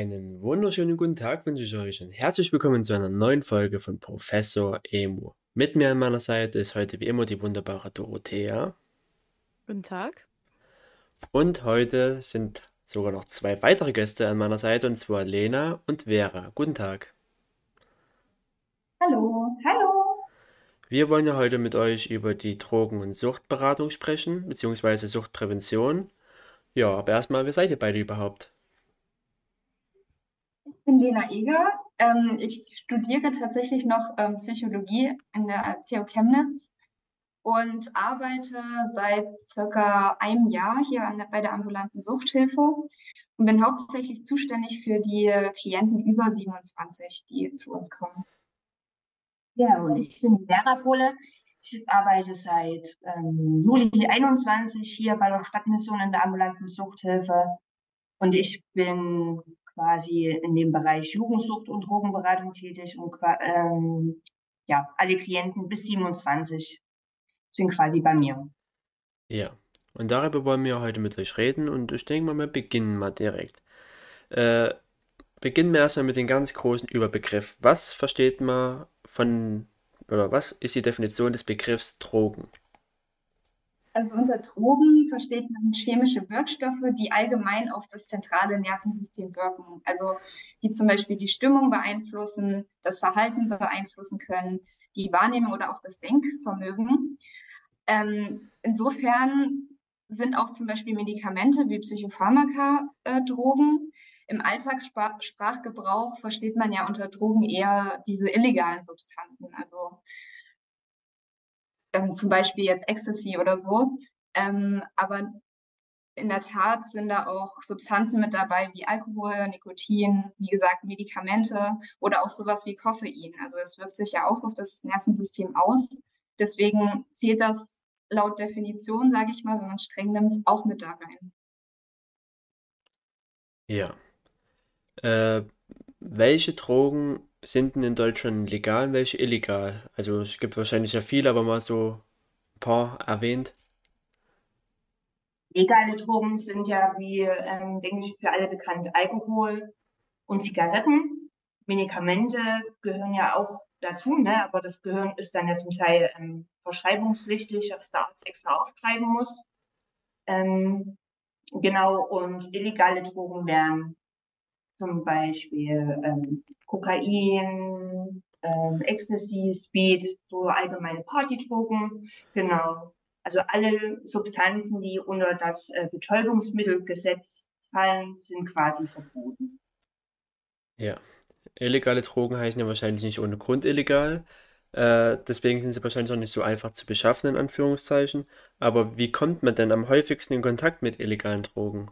Einen wunderschönen guten Tag wünsche ich euch und herzlich willkommen zu einer neuen Folge von Professor Emu. Mit mir an meiner Seite ist heute wie immer die wunderbare Dorothea. Guten Tag. Und heute sind sogar noch zwei weitere Gäste an meiner Seite und zwar Lena und Vera. Guten Tag. Hallo, hallo. Wir wollen ja heute mit euch über die Drogen- und Suchtberatung sprechen, beziehungsweise Suchtprävention. Ja, aber erstmal, wer seid ihr beide überhaupt? Ich bin Lena Eger. Ähm, ich studiere tatsächlich noch ähm, Psychologie in der TU Chemnitz und arbeite seit circa einem Jahr hier der, bei der ambulanten Suchthilfe und bin hauptsächlich zuständig für die Klienten über 27, die zu uns kommen. Ja, und ich bin Vera Pohle. Ich arbeite seit ähm, Juli 21 hier bei der Stadtmission in der ambulanten Suchthilfe. Und ich bin quasi in dem Bereich Jugendsucht und Drogenberatung tätig und ähm, ja, alle Klienten bis 27 sind quasi bei mir. Ja, und darüber wollen wir heute mit euch reden und ich denke mal, wir beginnen mal direkt. Äh, beginnen wir erstmal mit dem ganz großen Überbegriff. Was versteht man von, oder was ist die Definition des Begriffs Drogen? Also unter Drogen versteht man chemische Wirkstoffe, die allgemein auf das zentrale Nervensystem wirken. Also die zum Beispiel die Stimmung beeinflussen, das Verhalten beeinflussen können, die Wahrnehmung oder auch das Denkvermögen. Ähm, insofern sind auch zum Beispiel Medikamente wie Psychopharmaka äh, Drogen. Im Alltagssprachgebrauch versteht man ja unter Drogen eher diese illegalen Substanzen, also ähm, zum Beispiel jetzt Ecstasy oder so. Ähm, aber in der Tat sind da auch Substanzen mit dabei wie Alkohol, Nikotin, wie gesagt, Medikamente oder auch sowas wie Koffein. Also es wirkt sich ja auch auf das Nervensystem aus. Deswegen zählt das laut Definition, sage ich mal, wenn man es streng nimmt, auch mit da rein. Ja. Äh, welche Drogen sind denn in Deutschland legal und welche illegal? Also es gibt wahrscheinlich ja viele, aber mal so ein paar erwähnt. Legale Drogen sind ja, wie ähm, denke ich, für alle bekannt, Alkohol und Zigaretten. Medikamente gehören ja auch dazu, ne? aber das Gehirn ist dann ja zum Teil ähm, verschreibungspflichtig, dass der Arzt extra aufschreiben muss. Ähm, genau, und illegale Drogen wären zum Beispiel ähm, Kokain, ähm, Ecstasy, Speed, so allgemeine Partydrogen, genau. Also alle Substanzen, die unter das äh, Betäubungsmittelgesetz fallen, sind quasi verboten. Ja, illegale Drogen heißen ja wahrscheinlich nicht ohne Grund illegal. Äh, deswegen sind sie wahrscheinlich auch nicht so einfach zu beschaffen, in Anführungszeichen. Aber wie kommt man denn am häufigsten in Kontakt mit illegalen Drogen?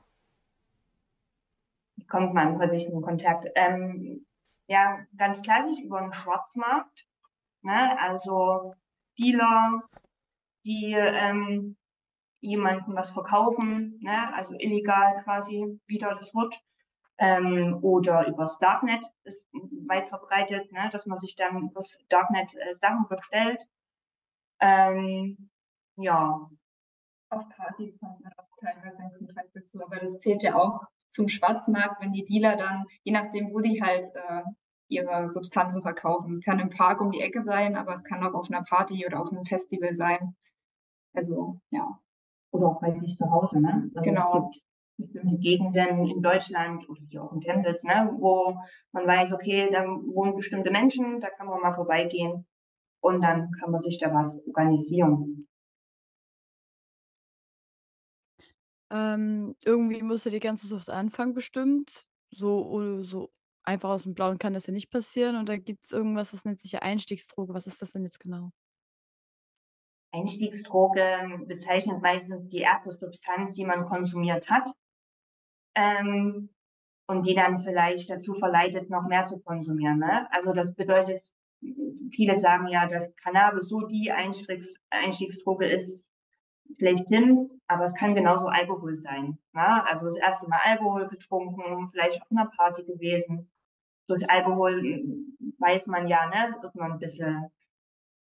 Kommt man in Kontakt? Ähm, ja, ganz klassisch über den Schwarzmarkt. Ne? Also Dealer, die ähm, jemandem was verkaufen, ne? also illegal quasi, wieder das Wort. Ähm, oder übers Darknet ist weit verbreitet, ne? dass man sich dann übers Darknet äh, Sachen bestellt. Ähm, ja. Auf Partys kommt man auch teilweise in Kontakt dazu, aber das zählt ja auch zum Schwarzmarkt, wenn die Dealer dann, je nachdem, wo die halt äh, ihre Substanzen verkaufen. Es kann im Park um die Ecke sein, aber es kann auch auf einer Party oder auf einem Festival sein. Also, ja. Oder auch bei sich zu Hause, ne? Also genau. Es gibt bestimmte Gegenden in Deutschland oder hier auch in Chemnitz, ne? wo man weiß, okay, da wohnen bestimmte Menschen, da kann man mal vorbeigehen und dann kann man sich da was organisieren. Ähm, irgendwie muss ja die ganze Sucht anfangen bestimmt. So so einfach aus dem Blauen kann das ja nicht passieren und da gibt es irgendwas, das nennt sich ja Einstiegsdroge. Was ist das denn jetzt genau? Einstiegsdroge bezeichnet meistens die erste Substanz, die man konsumiert hat, ähm, und die dann vielleicht dazu verleitet, noch mehr zu konsumieren, ne? Also, das bedeutet viele sagen ja, dass Cannabis so die Einstiegs Einstiegsdroge ist schlechthin, aber es kann genauso Alkohol sein. Ne? Also das erste Mal Alkohol getrunken, vielleicht auf einer Party gewesen. Durch Alkohol hm, weiß man ja, ne, wird man ein bisschen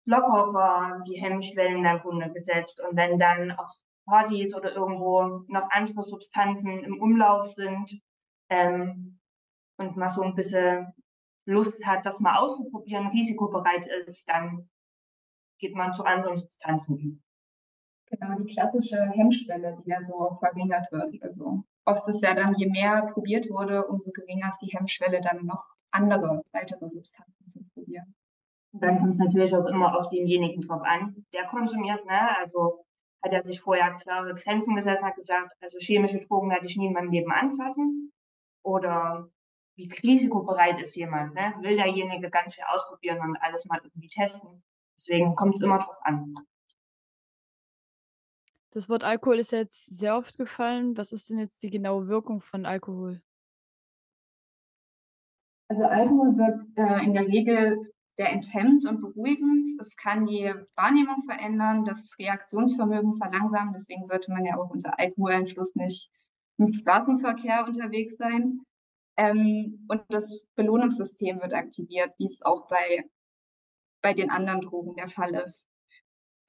lockerer, die Hemmschwellen dann runtergesetzt. Und wenn dann auf Partys oder irgendwo noch andere Substanzen im Umlauf sind, ähm, und man so ein bisschen Lust hat, das mal auszuprobieren, risikobereit ist, dann geht man zu anderen Substanzen Genau, die klassische Hemmschwelle, die ja so verringert wird. Also oft ist ja dann, je mehr probiert wurde, umso geringer ist die Hemmschwelle, dann noch andere weitere Substanzen zu probieren. Dann kommt es natürlich auch immer auf denjenigen drauf an, der konsumiert. Ne? Also hat er sich vorher klare Grenzen gesetzt, hat gesagt, also chemische Drogen werde ich nie in meinem Leben anfassen. Oder wie risikobereit ist jemand? Ne? Will derjenige ganz viel ausprobieren und alles mal irgendwie testen? Deswegen kommt es immer drauf an. Das Wort Alkohol ist ja jetzt sehr oft gefallen. Was ist denn jetzt die genaue Wirkung von Alkohol? Also Alkohol wirkt äh, in der Regel sehr enthemmt und beruhigend. Es kann die Wahrnehmung verändern, das Reaktionsvermögen verlangsamen. Deswegen sollte man ja auch unter Alkoholeinfluss nicht im Straßenverkehr unterwegs sein. Ähm, und das Belohnungssystem wird aktiviert, wie es auch bei, bei den anderen Drogen der Fall ist.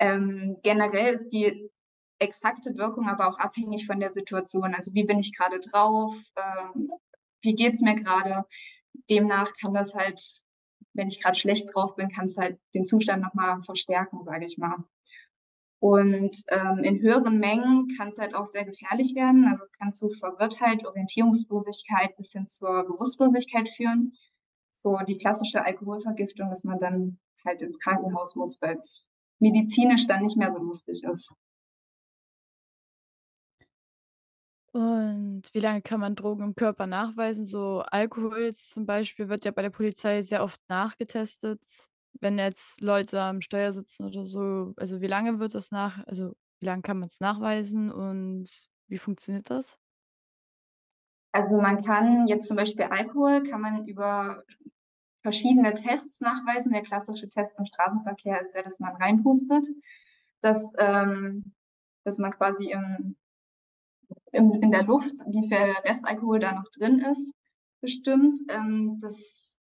Ähm, generell ist die exakte Wirkung aber auch abhängig von der Situation. Also wie bin ich gerade drauf? Ähm, wie geht's mir gerade? Demnach kann das halt, wenn ich gerade schlecht drauf bin, kann es halt den Zustand nochmal verstärken, sage ich mal. Und ähm, in höheren Mengen kann es halt auch sehr gefährlich werden. Also es kann zu Verwirrtheit, Orientierungslosigkeit bis hin zur Bewusstlosigkeit führen. So die klassische Alkoholvergiftung, dass man dann halt ins Krankenhaus muss, weil es medizinisch dann nicht mehr so lustig ist. Und wie lange kann man Drogen im Körper nachweisen? So Alkohol zum Beispiel wird ja bei der Polizei sehr oft nachgetestet wenn jetzt Leute am Steuer sitzen oder so, also wie lange wird das nach also wie lange kann man es nachweisen und wie funktioniert das? Also man kann jetzt zum Beispiel Alkohol kann man über verschiedene Tests nachweisen. Der klassische Test im Straßenverkehr ist ja, dass man reinpustet, dass, ähm, dass man quasi im, im, in der Luft, wie viel Restalkohol da noch drin ist, bestimmt. Ähm, das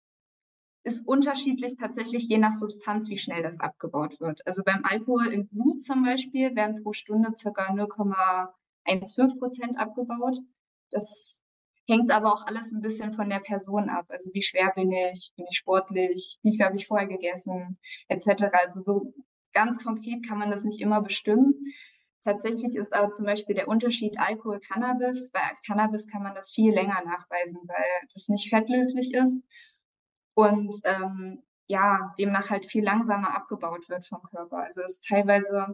ist unterschiedlich tatsächlich je nach Substanz, wie schnell das abgebaut wird. Also beim Alkohol im Blut zum Beispiel werden pro Stunde circa 0,15 Prozent abgebaut. Das hängt aber auch alles ein bisschen von der Person ab. Also wie schwer bin ich, bin ich sportlich, wie viel habe ich vorher gegessen, etc. Also so ganz konkret kann man das nicht immer bestimmen. Tatsächlich ist aber zum Beispiel der Unterschied Alkohol-Cannabis. Bei Cannabis kann man das viel länger nachweisen, weil das nicht fettlöslich ist und ähm, ja, demnach halt viel langsamer abgebaut wird vom Körper. Also es ist teilweise,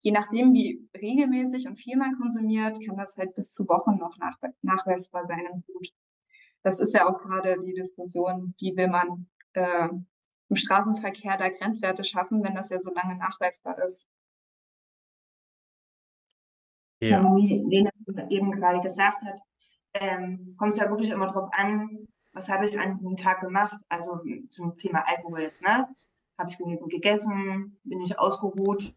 je nachdem, wie regelmäßig und viel man konsumiert, kann das halt bis zu Wochen noch nach, nachweisbar sein im Blut. Das ist ja auch gerade die Diskussion, wie will man äh, im Straßenverkehr da Grenzwerte schaffen, wenn das ja so lange nachweisbar ist. Ja. Wie Lena eben gerade gesagt hat, ähm, kommt es ja wirklich immer darauf an, was habe ich an dem Tag gemacht? Also zum Thema Alkohol jetzt, ne? Habe ich genügend gegessen? Bin ich ausgeruht?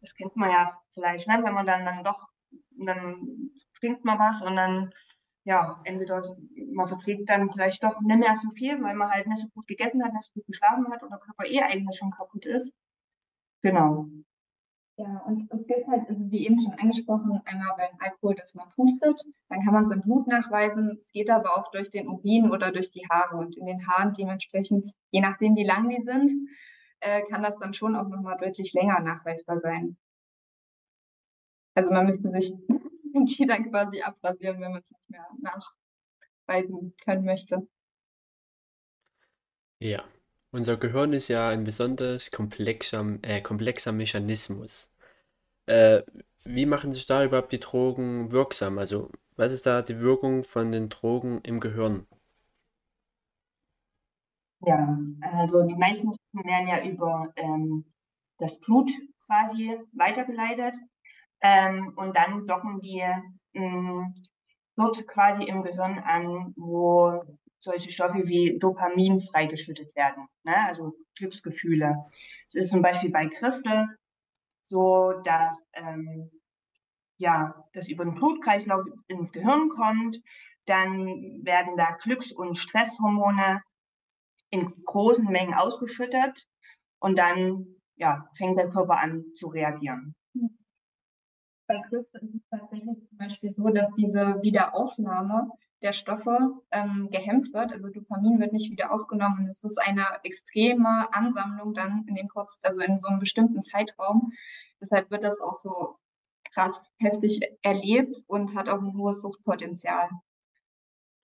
Das kennt man ja vielleicht, ne? Wenn man dann, dann doch, dann trinkt man was und dann, ja, entweder man verträgt dann vielleicht doch nicht mehr so viel, weil man halt nicht so gut gegessen hat, nicht so gut geschlafen hat und der Körper eh eigentlich schon kaputt ist. Genau. Ja, und es gilt halt, also wie eben schon angesprochen, einmal beim Alkohol, dass man pustet, dann kann man es im Blut nachweisen. Es geht aber auch durch den Urin oder durch die Haare und in den Haaren dementsprechend, je nachdem wie lang die sind, äh, kann das dann schon auch nochmal deutlich länger nachweisbar sein. Also man müsste sich die dann quasi abrasieren, wenn man es nicht mehr nachweisen können möchte. Ja, unser Gehirn ist ja ein besonders komplexer, äh, komplexer Mechanismus. Äh, wie machen sich da überhaupt die Drogen wirksam? Also, was ist da die Wirkung von den Drogen im Gehirn? Ja, also die meisten Drogen werden ja über ähm, das Blut quasi weitergeleitet ähm, und dann docken die mh, dort quasi im Gehirn an, wo solche Stoffe wie Dopamin freigeschüttet werden, ne? also Glücksgefühle. Es ist zum Beispiel bei Christel so, dass ähm, ja, das über den Blutkreislauf ins Gehirn kommt, dann werden da Glücks- und Stresshormone in großen Mengen ausgeschüttet und dann ja, fängt der Körper an zu reagieren. Bei Crystal ist es tatsächlich zum Beispiel so, dass diese Wiederaufnahme der Stoffe ähm, gehemmt wird. Also Dopamin wird nicht wieder aufgenommen. Es ist eine extreme Ansammlung dann in dem kurz, also in so einem bestimmten Zeitraum. Deshalb wird das auch so krass heftig erlebt und hat auch ein hohes Suchtpotenzial.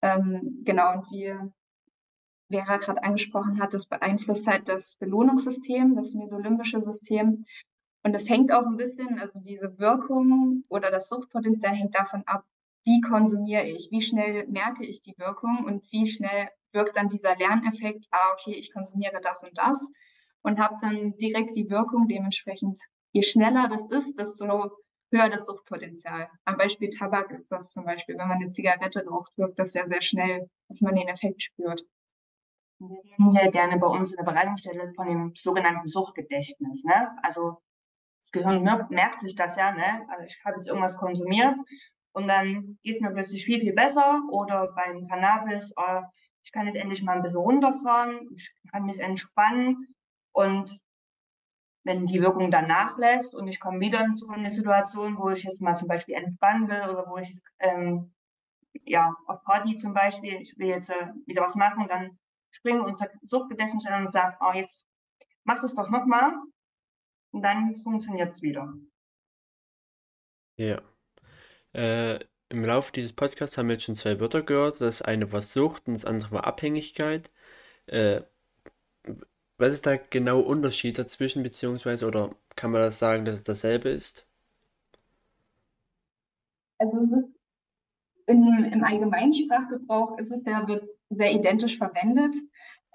Ähm, genau, und wie Vera gerade angesprochen hat, das beeinflusst halt das Belohnungssystem, das mesolimbische System. Und es hängt auch ein bisschen, also diese Wirkung oder das Suchtpotenzial hängt davon ab, wie konsumiere ich, wie schnell merke ich die Wirkung und wie schnell wirkt dann dieser Lerneffekt, ah, okay, ich konsumiere das und das und habe dann direkt die Wirkung dementsprechend. Je schneller das ist, desto höher das Suchtpotenzial. Am Beispiel Tabak ist das zum Beispiel, wenn man eine Zigarette raucht, wirkt das sehr, sehr schnell, dass man den Effekt spürt. Wir reden hier gerne bei uns in der Beratungsstelle von dem sogenannten Suchtgedächtnis. Ne? Also das Gehirn merkt, merkt sich das ja, ne? Also ich habe jetzt irgendwas konsumiert und dann geht es mir plötzlich viel, viel besser. Oder beim Cannabis, oh, ich kann jetzt endlich mal ein bisschen runterfahren, ich kann mich entspannen. Und wenn die Wirkung dann nachlässt und ich komme wieder in so eine Situation, wo ich jetzt mal zum Beispiel entspannen will oder wo ich jetzt, ähm, ja, auf Party zum Beispiel, ich will jetzt äh, wieder was machen, dann springt unser Suchtgedächtnis an und sagt, oh, jetzt mach das doch nochmal. Und dann funktioniert es wieder. Ja. Äh, Im Laufe dieses Podcasts haben wir jetzt schon zwei Wörter gehört. Das eine war Sucht und das andere war Abhängigkeit. Äh, was ist da genau Unterschied dazwischen, beziehungsweise, oder kann man das sagen, dass es dasselbe ist? Also es ist in, im allgemeinen Sprachgebrauch ist es ja, wird sehr identisch verwendet.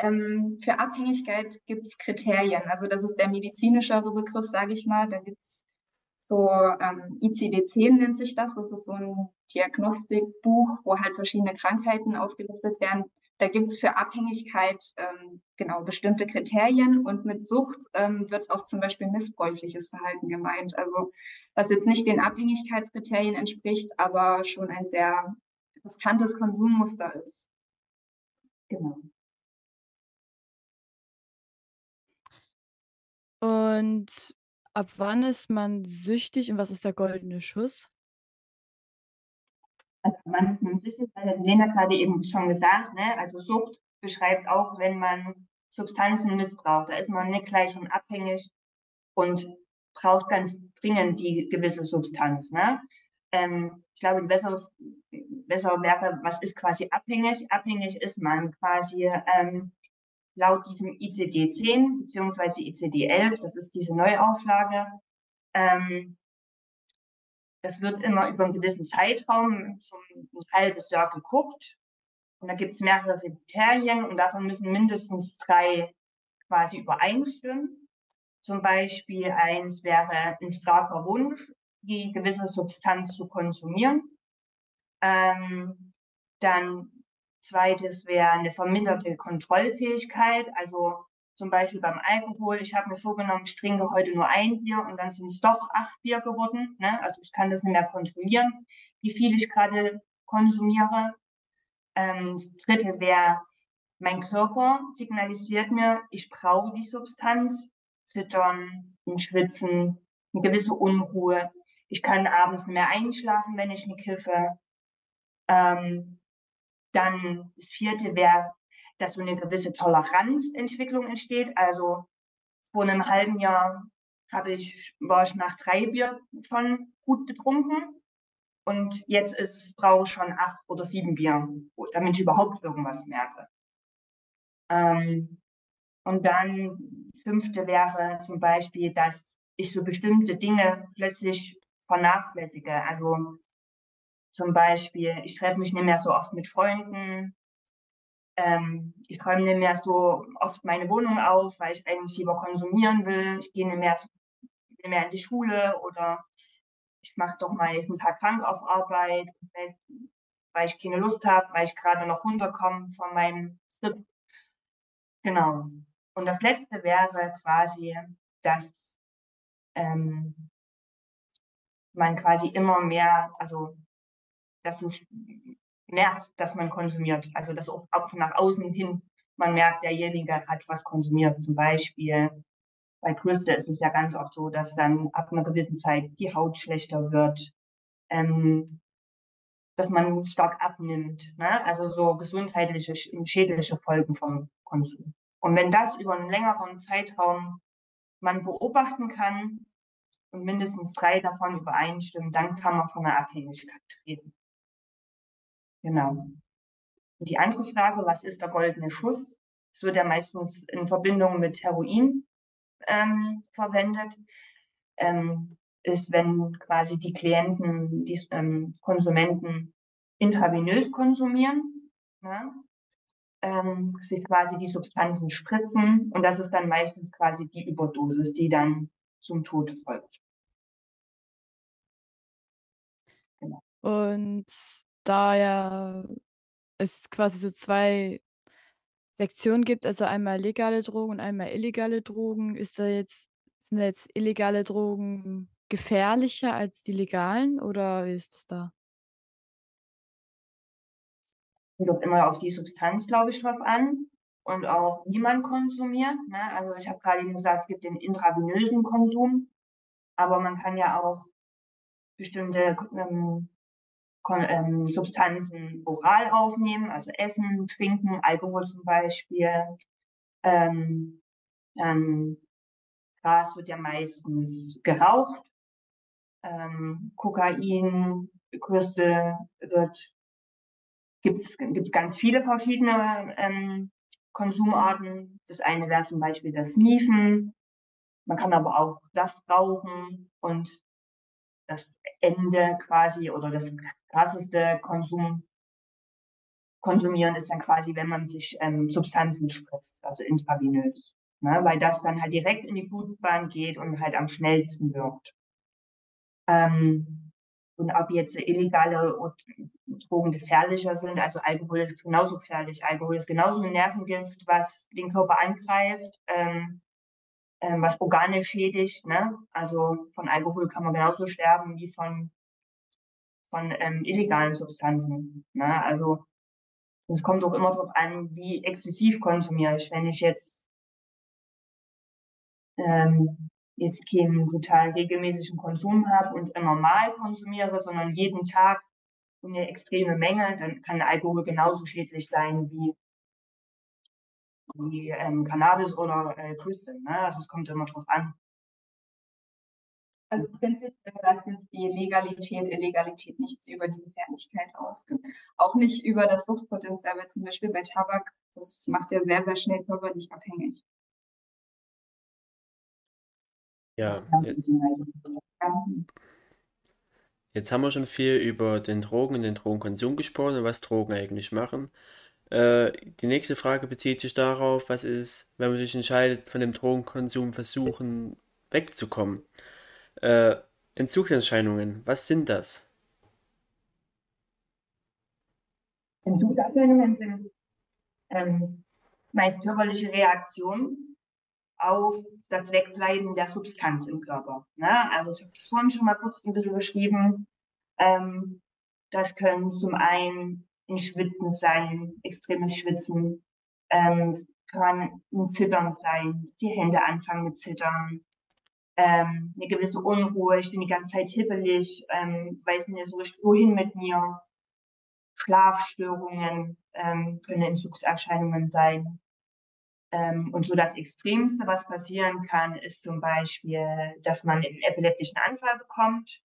Ähm, für Abhängigkeit gibt es Kriterien. Also das ist der medizinischere Begriff, sage ich mal. Da gibt es so ähm, ICD-10 nennt sich das. Das ist so ein Diagnostikbuch, wo halt verschiedene Krankheiten aufgelistet werden. Da gibt es für Abhängigkeit ähm, genau bestimmte Kriterien und mit Sucht ähm, wird auch zum Beispiel missbräuchliches Verhalten gemeint. Also was jetzt nicht den Abhängigkeitskriterien entspricht, aber schon ein sehr riskantes Konsummuster ist. Genau. Und ab wann ist man süchtig und was ist der goldene Schuss? Also man ist man süchtig, weil Lena gerade eben schon gesagt, ne? Also Sucht beschreibt auch, wenn man Substanzen missbraucht. Da ist man nicht gleich schon abhängig und braucht ganz dringend die gewisse Substanz. Ne? Ähm, ich glaube, besser, besser wäre, was ist quasi abhängig? Abhängig ist man quasi ähm, laut diesem ICD-10 beziehungsweise ICD-11, das ist diese Neuauflage, ähm, das wird immer über einen gewissen Zeitraum zum ein halbes Jahr geguckt. Und da gibt es mehrere Kriterien und davon müssen mindestens drei quasi übereinstimmen. Zum Beispiel eins wäre ein starker Wunsch, die gewisse Substanz zu konsumieren. Ähm, dann Zweites wäre eine verminderte Kontrollfähigkeit, also zum Beispiel beim Alkohol. Ich habe mir vorgenommen, ich trinke heute nur ein Bier und dann sind es doch acht Bier geworden. Ne? Also ich kann das nicht mehr kontrollieren, wie viel ich gerade konsumiere. Ähm, das dritte wäre, mein Körper signalisiert mir, ich brauche die Substanz, Zittern, ein Schwitzen, eine gewisse Unruhe. Ich kann abends nicht mehr einschlafen, wenn ich nicht kiffe. Ähm, dann das vierte wäre, dass so eine gewisse Toleranzentwicklung entsteht. Also vor einem halben Jahr habe ich, war ich nach drei Bier schon gut betrunken. Und jetzt ist, brauche ich schon acht oder sieben Bier, damit ich überhaupt irgendwas merke. Ähm, und dann fünfte wäre zum Beispiel, dass ich so bestimmte Dinge plötzlich vernachlässige. Also zum Beispiel, ich treffe mich nicht mehr so oft mit Freunden. Ähm, ich räume nicht mehr so oft meine Wohnung auf, weil ich eigentlich lieber konsumieren will. Ich gehe nicht mehr, nicht mehr in die Schule oder ich mache doch mal nächsten Tag krank auf Arbeit, weil ich keine Lust habe, weil ich gerade noch runterkomme von meinem Trip. Genau. Und das letzte wäre quasi, dass ähm, man quasi immer mehr, also dass du merkst, dass man konsumiert. Also dass auch, auch nach außen hin man merkt, derjenige hat was konsumiert. Zum Beispiel bei Crystal ist es ja ganz oft so, dass dann ab einer gewissen Zeit die Haut schlechter wird, ähm, dass man stark abnimmt, ne? also so gesundheitliche, schädliche Folgen vom Konsum. Und wenn das über einen längeren Zeitraum man beobachten kann und mindestens drei davon übereinstimmen, dann kann man von einer Abhängigkeit reden. Genau. Und die andere Frage, was ist der goldene Schuss? Es wird ja meistens in Verbindung mit Heroin ähm, verwendet, ähm, ist, wenn quasi die Klienten, die ähm, Konsumenten intravenös konsumieren, ne? ähm, sich quasi die Substanzen spritzen und das ist dann meistens quasi die Überdosis, die dann zum Tod folgt. Genau. Und da ja es quasi so zwei Sektionen gibt, also einmal legale Drogen und einmal illegale Drogen. Ist da jetzt, sind da jetzt illegale Drogen gefährlicher als die legalen oder wie ist das da? Kommt auch immer auf die Substanz, glaube ich, drauf an und auch wie man konsumiert. Ne? Also ich habe gerade eben gesagt, es gibt den intravenösen Konsum, aber man kann ja auch bestimmte ähm, ähm, Substanzen oral aufnehmen, also Essen, Trinken, Alkohol zum Beispiel. Ähm, ähm, Gras wird ja meistens geraucht. Ähm, Kokain, Crystal wird, gibt's gibt's ganz viele verschiedene ähm, Konsumarten. Das eine wäre zum Beispiel das Sniefen. Man kann aber auch das rauchen und das Ende quasi oder das krasseste Konsum, konsumieren ist dann quasi, wenn man sich ähm, Substanzen spritzt, also intravenös. Ne? Weil das dann halt direkt in die Blutbahn geht und halt am schnellsten wirkt. Ähm, und ob jetzt illegale Drogen gefährlicher sind, also Alkohol ist genauso gefährlich. Alkohol ist genauso ein Nervengift, was den Körper angreift. Ähm, ähm, was Organe schädigt. Ne? Also von Alkohol kann man genauso sterben wie von, von ähm, illegalen Substanzen. Ne? Also es kommt auch immer darauf an, wie exzessiv konsumiere ich. Wenn ich jetzt ähm, jetzt keinen total regelmäßigen Konsum habe und immer mal konsumiere, sondern jeden Tag eine extreme Menge, dann kann Alkohol genauso schädlich sein wie wie ähm, Cannabis oder äh, Crystal. Ne? Also es kommt immer drauf an. Also prinzipiell sagt die Legalität, Illegalität nichts über die Gefährlichkeit aus. Auch nicht über das Suchtpotenzial, weil zum Beispiel bei Tabak, das macht ja sehr, sehr schnell körperlich abhängig. Ja, jetzt haben wir schon viel über den Drogen und den Drogenkonsum gesprochen und was Drogen eigentlich machen. Äh, die nächste Frage bezieht sich darauf, was ist, wenn man sich entscheidet, von dem Drogenkonsum versuchen wegzukommen. Äh, Entzugserscheinungen, was sind das? Entzugserscheinungen sind ähm, meist körperliche Reaktionen auf das Wegbleiben der Substanz im Körper. Ne? Also ich habe das vorhin schon mal kurz ein bisschen beschrieben. Ähm, das können zum einen ein Schwitzen sein, extremes Schwitzen. Ähm, es kann ein Zittern sein, die Hände anfangen mit Zittern, ähm, eine gewisse Unruhe, ich bin die ganze Zeit hibbelig, ähm, weiß nicht so richtig, wohin mit mir. Schlafstörungen ähm, können Entzugserscheinungen sein. Ähm, und so das Extremste, was passieren kann, ist zum Beispiel, dass man einen epileptischen Anfall bekommt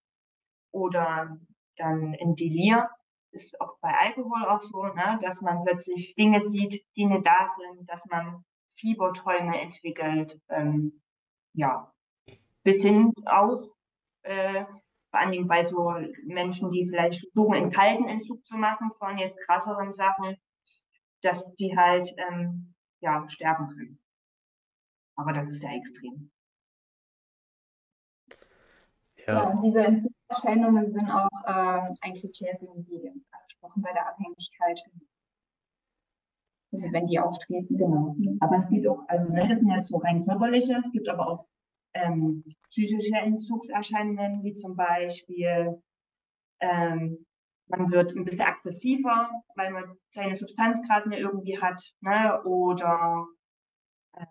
oder dann ein Delir, ist auch bei Alkohol auch so, ne, dass man plötzlich Dinge sieht, die nicht da sind, dass man Fieberträume entwickelt, ähm, ja, bis hin auch äh, vor allen Dingen bei so Menschen, die vielleicht versuchen, einen kalten Entzug zu machen von jetzt krasseren Sachen, dass die halt ähm, ja sterben können. Aber das ist sehr extrem. Ja, ja diese Entzugserscheinungen sind auch äh, ein Kriterium, wie angesprochen, bei der Abhängigkeit. Also wenn die auftreten, genau. Aber es gibt auch, also ne, das sind jetzt so rein körperliche, es gibt aber auch ähm, psychische Entzugserscheinungen, wie zum Beispiel ähm, man wird ein bisschen aggressiver, weil man seine Substanz gerade nicht irgendwie hat, ne? oder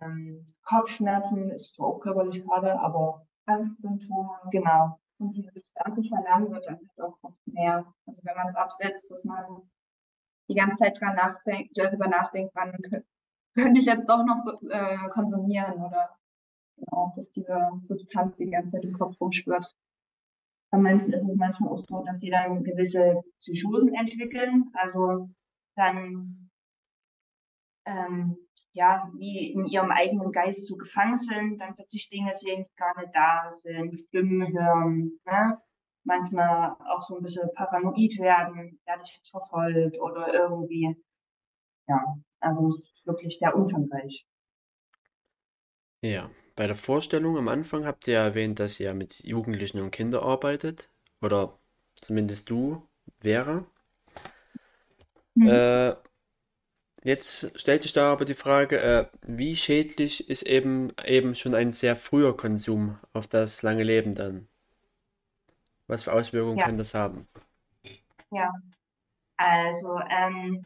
ähm, Kopfschmerzen, ist zwar auch körperlich gerade, aber Angstsymptome. genau. Und dieses starke Verlangen wird dann halt auch oft mehr. Also wenn man es absetzt, dass man die ganze Zeit dran nachdenkt, darüber nachdenkt, wann kö- könnte ich jetzt doch noch so, äh, konsumieren oder genau, dass diese Substanz die ganze Zeit im Kopf rumschwirrt. Bei manchen ist es manchmal auch so, dass sie dann gewisse Psychosen entwickeln, also dann ähm, ja, wie in ihrem eigenen Geist so gefangen sind, dann plötzlich Dinge sehen, die gar nicht da sind, Stimmen hören, ne? manchmal auch so ein bisschen paranoid werden, werde ich verfolgt oder irgendwie, ja, also es ist wirklich sehr umfangreich. Ja, bei der Vorstellung am Anfang habt ihr ja erwähnt, dass ihr mit Jugendlichen und Kindern arbeitet. Oder zumindest du, Vera. Mhm. Äh, jetzt stellt sich da aber die Frage, äh, wie schädlich ist eben eben schon ein sehr früher Konsum auf das lange Leben dann? Was für Auswirkungen Ja. kann das haben? Ja, also ähm,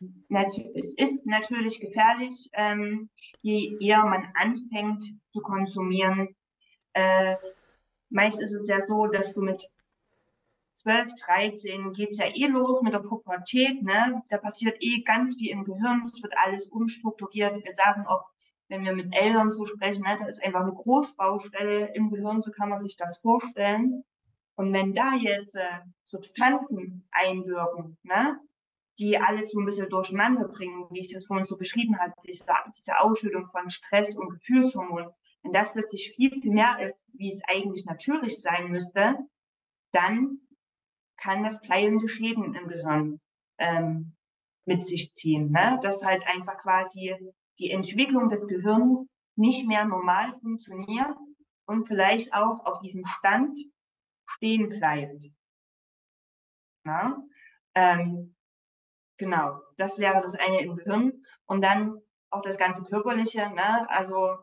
es ist natürlich gefährlich, ähm, je eher man anfängt zu konsumieren. Äh, meist ist es ja so, dass du mit 12, 13 geht's ja eh los mit der Pubertät, ne? Da passiert eh ganz viel im Gehirn, es wird alles umstrukturiert. Wir sagen auch, wenn wir mit Eltern so sprechen, ne, da ist einfach eine Großbaustelle im Gehirn, so kann man sich das vorstellen. Und wenn da jetzt äh, Substanzen einwirken, ne, die alles so ein bisschen durcheinander bringen, wie ich das vorhin so beschrieben habe, diese, diese Ausschüttung von Stress und Gefühlshormonen, wenn das plötzlich viel, viel mehr ist, wie es eigentlich natürlich sein müsste, dann kann das bleibende Schäden im Gehirn ähm, mit sich ziehen. Ne? Dass halt einfach quasi die Entwicklung des Gehirns nicht mehr normal funktioniert und vielleicht auch auf diesem Stand stehen bleibt. Ja? Ähm, genau, das wäre das eine im Gehirn. Und dann auch das ganze Körperliche, ne? also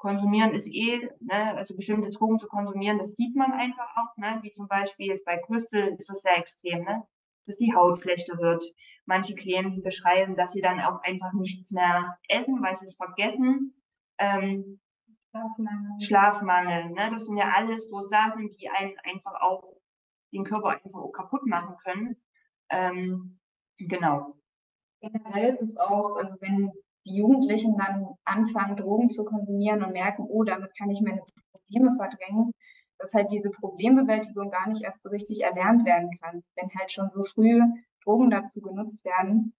konsumieren ist eh, ne, also bestimmte Drogen zu konsumieren, das sieht man einfach auch, ne, wie zum Beispiel jetzt bei Crystal ist das sehr extrem, ne, dass die Haut schlechter wird. Manche Klienten beschreiben, dass sie dann auch einfach nichts mehr essen, weil sie es vergessen. Ähm, Schlafmangel. Schlafmangel, ne, das sind ja alles so Sachen, die einen einfach auch den Körper einfach auch kaputt machen können. Ähm, genau. Generell ist es auch, also wenn die Jugendlichen dann anfangen, Drogen zu konsumieren und merken, oh, damit kann ich meine Probleme verdrängen, dass halt diese Problembewältigung gar nicht erst so richtig erlernt werden kann. Wenn halt schon so früh Drogen dazu genutzt werden,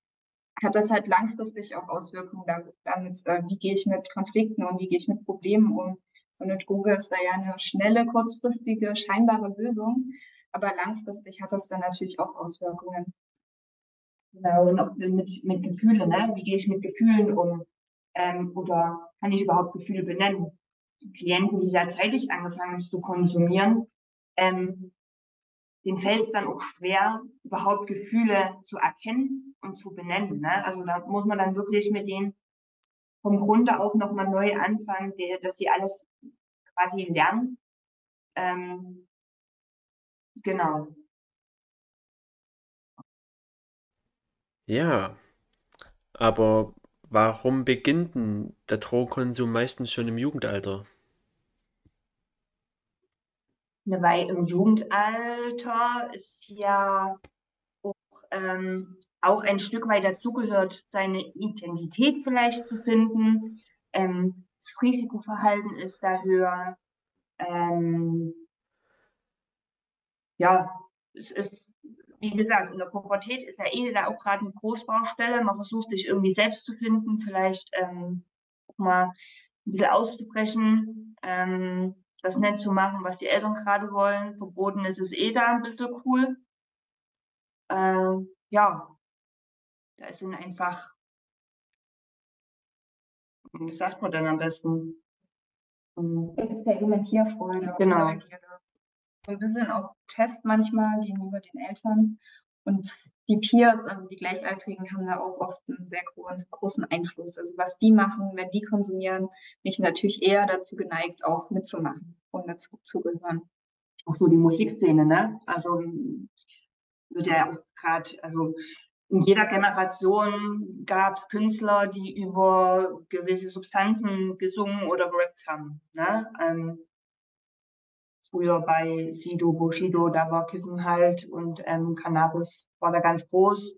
hat das halt langfristig auch Auswirkungen da- damit, äh, wie gehe ich mit Konflikten und wie gehe ich mit Problemen um. So eine Droge ist da ja eine schnelle, kurzfristige, scheinbare Lösung, aber langfristig hat das dann natürlich auch Auswirkungen. Genau, und auch mit, mit Gefühlen, ne? Wie gehe ich mit Gefühlen um? Ähm, oder kann ich überhaupt Gefühle benennen? Klienten, die sehr zeitig angefangen zu konsumieren, ähm, denen fällt es dann auch schwer, überhaupt Gefühle zu erkennen und zu benennen. Ne? Also da muss man dann wirklich mit denen vom Grunde auf nochmal neu anfangen, der, dass sie alles quasi lernen. Ähm, genau. Ja, aber warum beginnt denn der Drogenkonsum meistens schon im Jugendalter? Weil im Jugendalter ist ja auch, ähm, auch ein Stück weit dazugehört, seine Identität vielleicht zu finden. Ähm, das Risikoverhalten ist da höher. Ähm, ja, es ist, wie gesagt, in der Pubertät ist ja eh da auch gerade eine Großbaustelle. Man versucht sich irgendwie selbst zu finden, vielleicht ähm, auch mal ein bisschen auszubrechen, ähm, das nett zu machen, was die Eltern gerade wollen. Verboten ist es eh da ein bisschen cool. Ähm, ja, da ist dann einfach, wie sagt man denn am besten? Experimentierfreude. Genau. So ein bisschen auch Test manchmal gegenüber den Eltern. Und die Peers, also die Gleichaltrigen, haben da auch oft einen sehr großen, großen Einfluss. Also was die machen, wenn die konsumieren, bin ich natürlich eher dazu geneigt, auch mitzumachen und dazu zu gehören. auch so die Musikszene, ne? Also wird ja auch gerade, also in jeder Generation gab es Künstler, die über gewisse Substanzen gesungen oder gerappt haben. Ne? Ähm, früher bei Sido, Bushido, da war Kiffen halt und ähm, Cannabis war da ganz groß.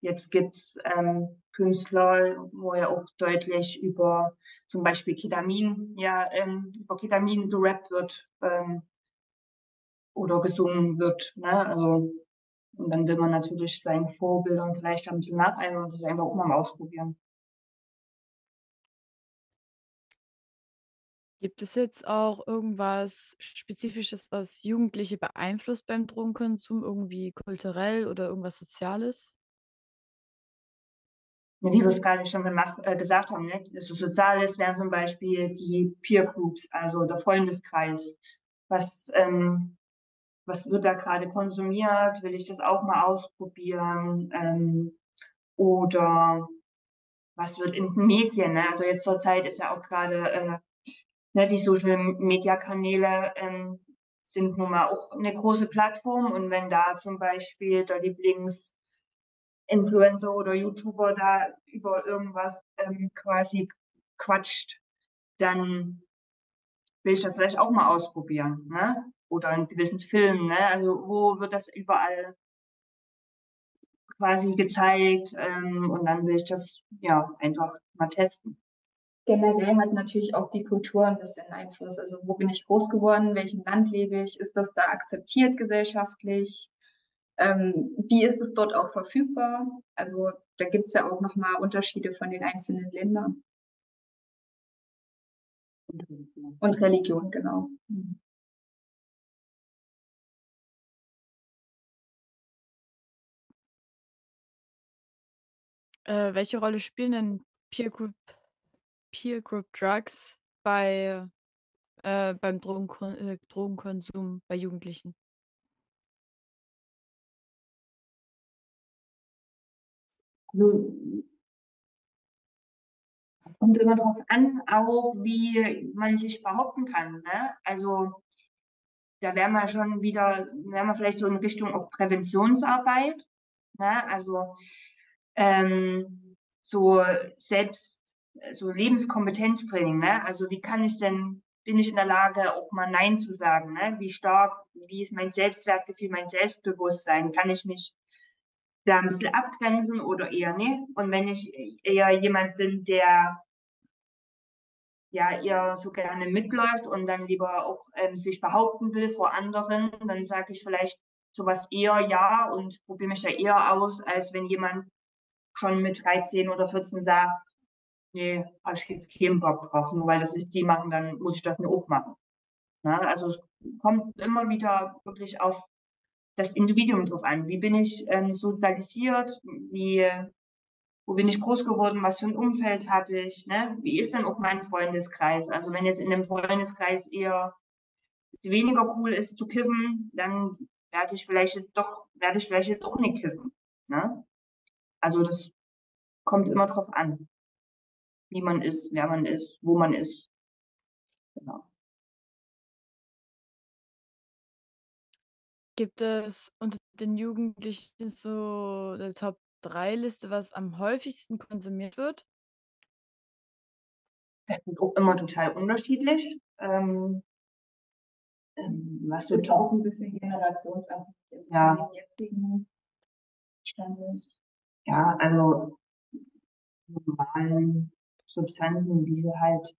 Jetzt gibt's ähm, Künstler, wo ja auch deutlich über zum Beispiel Ketamin, ja, ähm, über Ketamin gerappt wird ähm, oder gesungen wird. Ne? Also und dann will man natürlich seinen Vorbildern vielleicht ein bisschen nacheifern und sich einfach auch mal ausprobieren. Gibt es jetzt auch irgendwas Spezifisches, was Jugendliche beeinflusst beim Drogenkonsum, irgendwie kulturell oder irgendwas Soziales? Wie wir es gerade schon gemacht, äh, gesagt haben, ne? das so Soziales wären zum Beispiel die Peer Groups, also der Freundeskreis. Was ähm, was wird da gerade konsumiert, will ich das auch mal ausprobieren ähm, oder was wird in den Medien, ne? also jetzt zur Zeit ist ja auch gerade äh, ne, die Social Media Kanäle ähm, sind nun mal auch eine große Plattform und wenn da zum Beispiel der Lieblingsinfluencer oder YouTuber da über irgendwas ähm, quasi quatscht, dann will ich das vielleicht auch mal ausprobieren. Ne? oder in gewissen Filmen. Ne? Also wo wird das überall quasi gezeigt ähm, und dann will ich das ja einfach mal testen. Generell hat natürlich auch die Kultur ein bisschen Einfluss. Also wo bin ich groß geworden, in welchem Land lebe ich, ist das da akzeptiert gesellschaftlich? Ähm, wie ist es dort auch verfügbar? Also da gibt es ja auch nochmal Unterschiede von den einzelnen Ländern. Und Religion, genau. Mhm. Äh, welche Rolle spielen denn Peer Group Peer Group Drugs bei äh, beim Drogenkon äh, Drogenkonsum bei Jugendlichen? kommt immer darauf an, auch wie man sich behaupten kann. Ne? Also da wären wir schon wieder, wären wir vielleicht so in Richtung auch Präventionsarbeit. Ne? Also ähm, so selbst, so Lebenskompetenztraining, ne? Also wie kann ich denn, bin ich in der Lage, auch mal Nein zu sagen, ne? Wie stark, wie ist mein Selbstwertgefühl, mein Selbstbewusstsein? Kann ich mich da ein bisschen abgrenzen oder eher nicht? Und wenn ich eher jemand bin, der ja eher so gerne mitläuft und dann lieber auch ähm, sich behaupten will vor anderen, dann sage ich vielleicht sowas eher ja und probiere mich da eher aus, als wenn jemand schon mit 13 oder 14 sagt, nee, habe ich jetzt keinen Bock drauf, nur weil das ist, die machen, dann muss ich das nicht auch machen. Ja, also es kommt immer wieder wirklich auf das Individuum drauf an. Wie bin ich ähm, sozialisiert? Wie, wo bin ich groß geworden? Was für ein Umfeld habe ich? Ne? Wie ist denn auch mein Freundeskreis? Also wenn jetzt in dem Freundeskreis eher weniger cool ist zu kiffen, dann werde ich vielleicht jetzt doch, werde ich vielleicht jetzt auch nicht kiffen. Ne? Also das kommt immer drauf an, wie man ist, wer man ist, wo man ist. Genau. Gibt es unter den Jugendlichen so eine Top-3-Liste, was am häufigsten konsumiert wird? Das ist auch immer total unterschiedlich. Ähm, ähm, was du auch ein bisschen generationsabhängig ist ja. von dem jetzigen Stand ist ja, also normalen Substanzen, wie sie halt,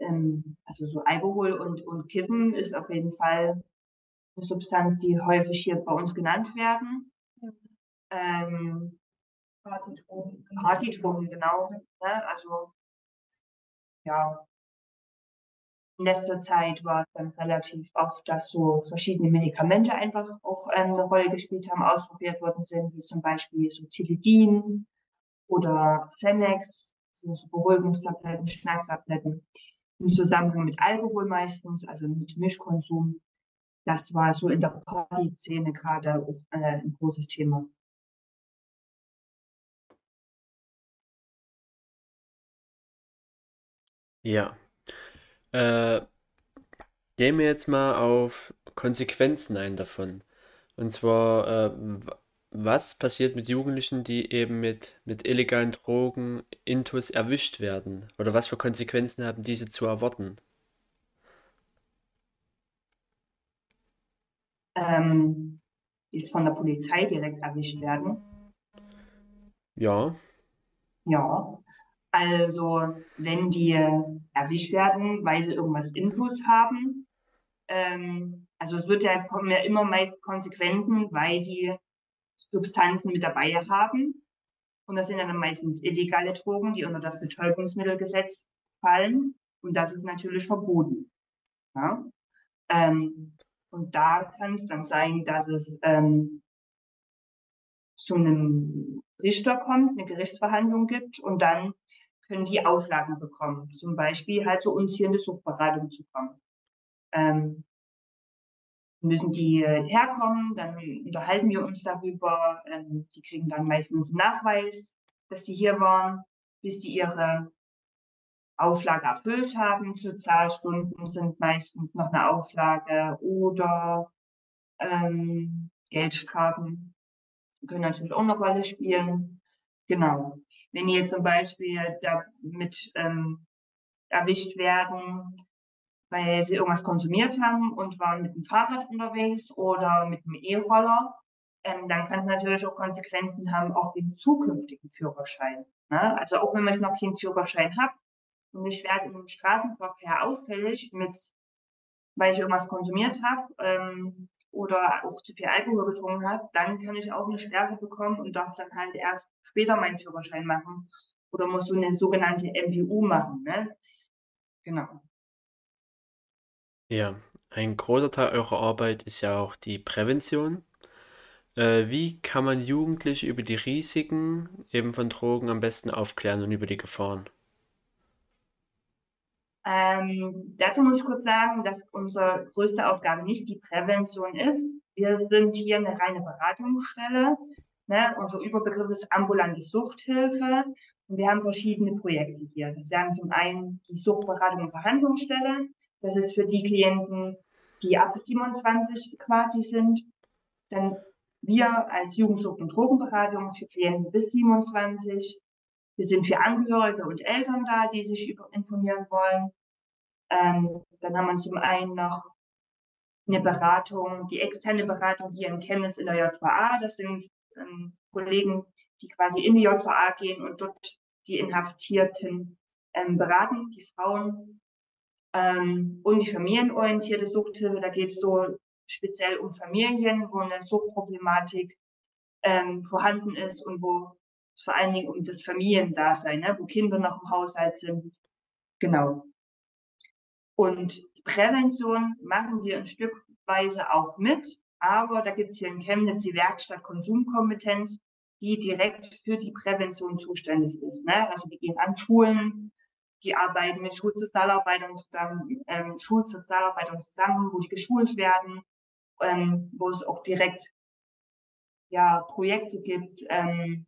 ähm, also so Alkohol und, und Kiffen ist auf jeden Fall eine Substanz, die häufig hier bei uns genannt werden. Ja. Ähm, Partydrogen. Partydrogen, genau. Ne? Also, ja, in letzter Zeit war es dann relativ oft, dass so verschiedene Medikamente einfach auch ähm, eine Rolle gespielt haben, ausprobiert worden sind, wie zum Beispiel so Tilidin oder sind so Beruhigungstabletten, Schmerztabletten, im Zusammenhang mit Alkohol meistens, also mit Mischkonsum. Das war so in der Party-Szene gerade auch äh, ein großes Thema. Ja, äh, gehen wir jetzt mal auf Konsequenzen ein davon. Und zwar, äh, was passiert mit Jugendlichen, die eben mit, mit illegalen Drogen, Intus erwischt werden? Oder was für Konsequenzen haben diese zu erwarten? Ähm, jetzt von der Polizei direkt erwischt werden. Ja, Ja, also wenn die erwischt werden, weil sie irgendwas Intus haben, ähm, also es wird ja, kommen ja immer meist Konsequenzen, weil die Substanzen mit dabei haben. Und das sind dann meistens illegale Drogen, die unter das Betäubungsmittelgesetz fallen. Und das ist natürlich verboten. Ja? Ähm, und da kann es dann sein, dass es ähm, zu einem Richter kommt, eine Gerichtsverhandlung gibt und dann können die Auflagen bekommen. Zum Beispiel halt zu uns hier in die Suchtberatung zu kommen. Ähm, müssen die äh, herkommen, dann unterhalten wir uns darüber. Ähm, die kriegen dann meistens einen Nachweis, dass sie hier waren, bis die ihre Auflage erfüllt haben. Zu Zahlstunden sind meistens noch eine Auflage oder ähm, Geldstrafen können natürlich auch eine Rolle spielen. Genau. Wenn die jetzt zum Beispiel damit ähm, erwischt werden, weil sie irgendwas konsumiert haben und waren mit dem Fahrrad unterwegs oder mit dem E-Roller, ähm, dann kann es natürlich auch Konsequenzen haben auf den zukünftigen Führerschein. Ne? Also auch wenn man noch keinen Führerschein hat und ich werde im Straßenverkehr auffällig mit, weil ich irgendwas konsumiert habe ähm, oder auch zu viel Alkohol getrunken habe, dann kann ich auch eine Sperre bekommen und darf dann halt erst später meinen Führerschein machen oder muss so eine sogenannte MPU machen. Ne? Genau. Ja. Ein großer Teil eurer Arbeit ist ja auch die Prävention. Äh, wie kann man Jugendliche über die Risiken eben von Drogen am besten aufklären und über die Gefahren? Ähm, dazu muss ich kurz sagen, dass unsere größte Aufgabe nicht die Prävention ist. Wir sind hier eine reine Beratungsstelle. Ne? Unser Überbegriff ist ambulante Suchthilfe und wir haben verschiedene Projekte hier. Das wären zum einen die Suchtberatung und Behandlungsstelle. Das ist für die Klienten, die ab 27 quasi sind. Dann wir als Jugendsucht- und Drogenberatung für Klienten bis 27. Wir sind für Angehörige und Eltern da, die sich über informieren wollen. Ähm, dann haben wir zum einen noch eine Beratung, die externe Beratung hier in Chemnitz in der JVA. Das sind ähm, Kollegen, die quasi in die JVA gehen und dort die Inhaftierten ähm, beraten, die Frauen. Ähm, und die familienorientierte Suchthilfe, da geht es so speziell um Familien, wo eine Suchtproblematik ähm, vorhanden ist und wo es vor allen Dingen um das Familiendasein, ne, wo Kinder noch im Haushalt sind. Genau. Und Prävention machen wir ein Stückweise auch mit, aber da gibt es hier in Chemnitz die Werkstatt Konsumkompetenz, die direkt für die Prävention zuständig ist. Ne? Also die gehen an Schulen, die arbeiten mit Schulsozialarbeitern zusammen, ähm, Schulsozialarbeitern zusammen, wo die geschult werden, ähm, wo es auch direkt ja, Projekte gibt, ähm,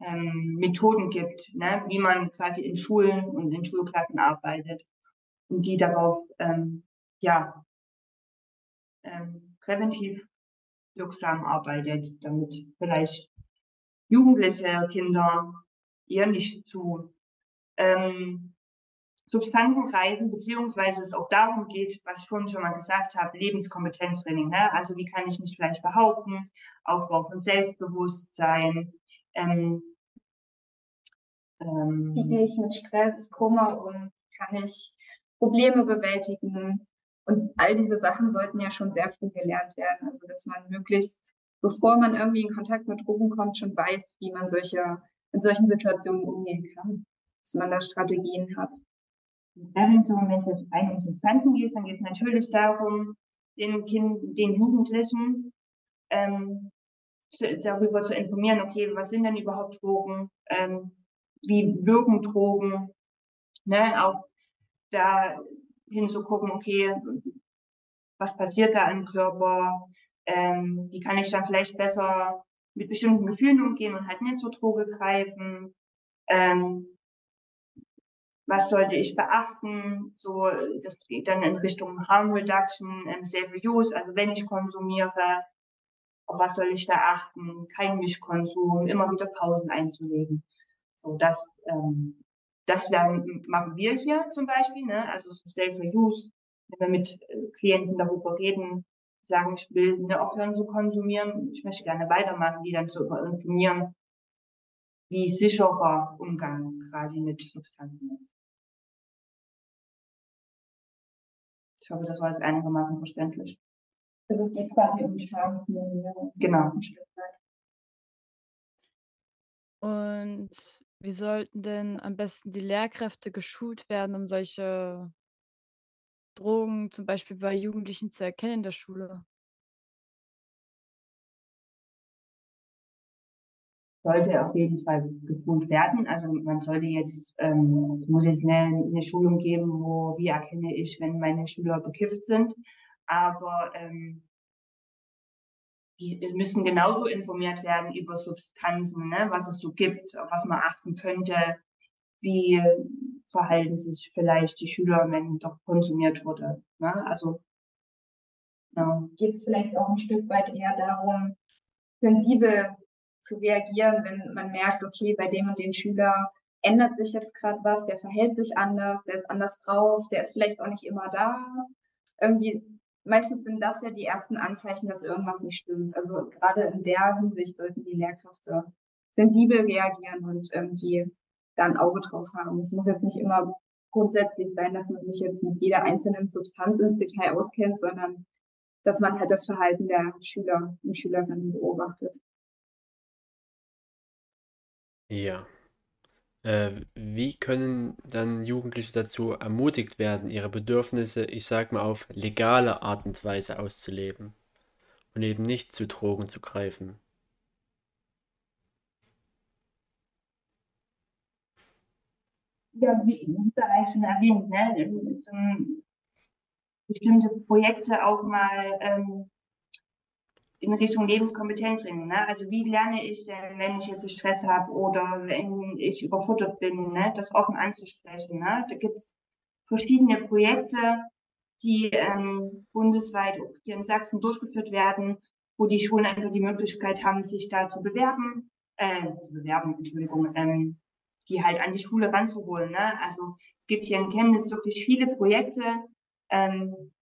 ähm, Methoden gibt, ne? wie man quasi in Schulen und in Schulklassen arbeitet und die darauf ähm, ja, ähm, präventiv wirksam arbeitet, damit vielleicht Jugendliche, Kinder eher nicht zu ähm, Substanzen greifen, beziehungsweise es auch darum geht, was ich vorhin schon mal gesagt habe, Lebenskompetenztraining. Ne? Also wie kann ich mich vielleicht behaupten, Aufbau von Selbstbewusstsein. Ähm, ähm, wie gehe ich mit Stress, Kummer um? Kann ich Probleme bewältigen. Und all diese Sachen sollten ja schon sehr früh gelernt werden. Also, dass man möglichst, bevor man irgendwie in Kontakt mit Drogen kommt, schon weiß, wie man solche, in solchen Situationen umgehen kann. Dass man da Strategien hat. Wenn es rein um Substanzen geht, dann geht es natürlich darum, den, kind, den Jugendlichen ähm, darüber zu informieren, okay, was sind denn überhaupt Drogen, ähm, wie wirken Drogen, ne, auch da hinzugucken, okay, was passiert da im Körper, ähm, wie kann ich dann vielleicht besser mit bestimmten Gefühlen umgehen und halt nicht zur Droge greifen, ähm, was sollte ich beachten, so, das geht dann in Richtung Harm Reduction, ähm, Safe Use, also wenn ich konsumiere, auf was soll ich da achten, kein Mischkonsum, immer wieder Pausen einzulegen. So, das, ähm, das werden, machen wir hier zum Beispiel, ne? also so Safer Use, wenn wir mit äh, Klienten darüber reden, sagen, ich will ne, aufhören zu konsumieren, ich möchte gerne weitermachen, die dann zu informieren, wie sicherer Umgang quasi mit Substanzen ist. Ich hoffe, das war jetzt einigermaßen verständlich. Also es geht quasi um die Schadensminimierung. Genau. Und wie sollten denn am besten die Lehrkräfte geschult werden, um solche Drogen zum Beispiel bei Jugendlichen zu erkennen in der Schule? Sollte auf jeden Fall geschult werden. Also man sollte jetzt, ähm, muss jetzt eine, eine Schulung geben, wo, wie erkenne ich, wenn meine Schüler bekifft sind. Aber ähm, die müssen genauso informiert werden über Substanzen, ne, was es so gibt, auf was man achten könnte, wie verhalten sich vielleicht die Schüler, wenn doch konsumiert wurde. Ne? Also ja. geht es vielleicht auch ein Stück weit eher darum, sensibel zu reagieren, wenn man merkt, okay, bei dem und dem Schüler ändert sich jetzt gerade was, der verhält sich anders, der ist anders drauf, der ist vielleicht auch nicht immer da. Irgendwie, meistens sind das ja die ersten Anzeichen, dass irgendwas nicht stimmt. Also gerade in der Hinsicht sollten die Lehrkräfte sensibel reagieren und irgendwie da ein Auge drauf haben. Es muss jetzt nicht immer grundsätzlich sein, dass man sich jetzt mit jeder einzelnen Substanz ins Detail auskennt, sondern dass man halt das Verhalten der Schüler und Schülerinnen beobachtet. Ja. Äh, wie können dann Jugendliche dazu ermutigt werden, ihre Bedürfnisse, ich sag mal, auf legale Art und Weise auszuleben und eben nicht zu Drogen zu greifen? ja, wie, bereits schon erwähnt, ne, zum, bestimmte Projekte auch mal ähm, in Richtung Lebenskompetenztraining. Ne? Also wie lerne ich denn, wenn ich jetzt Stress habe oder wenn ich überfuttert bin, ne? das offen anzusprechen. Ne? Da gibt es verschiedene Projekte, die ähm, bundesweit auch hier in Sachsen durchgeführt werden, wo die Schulen einfach die Möglichkeit haben, sich da zu bewerben, äh, zu bewerben, Entschuldigung, ähm, die halt an die Schule ranzuholen. Ne? Also es gibt hier in Chemnitz wirklich viele Projekte, ähm,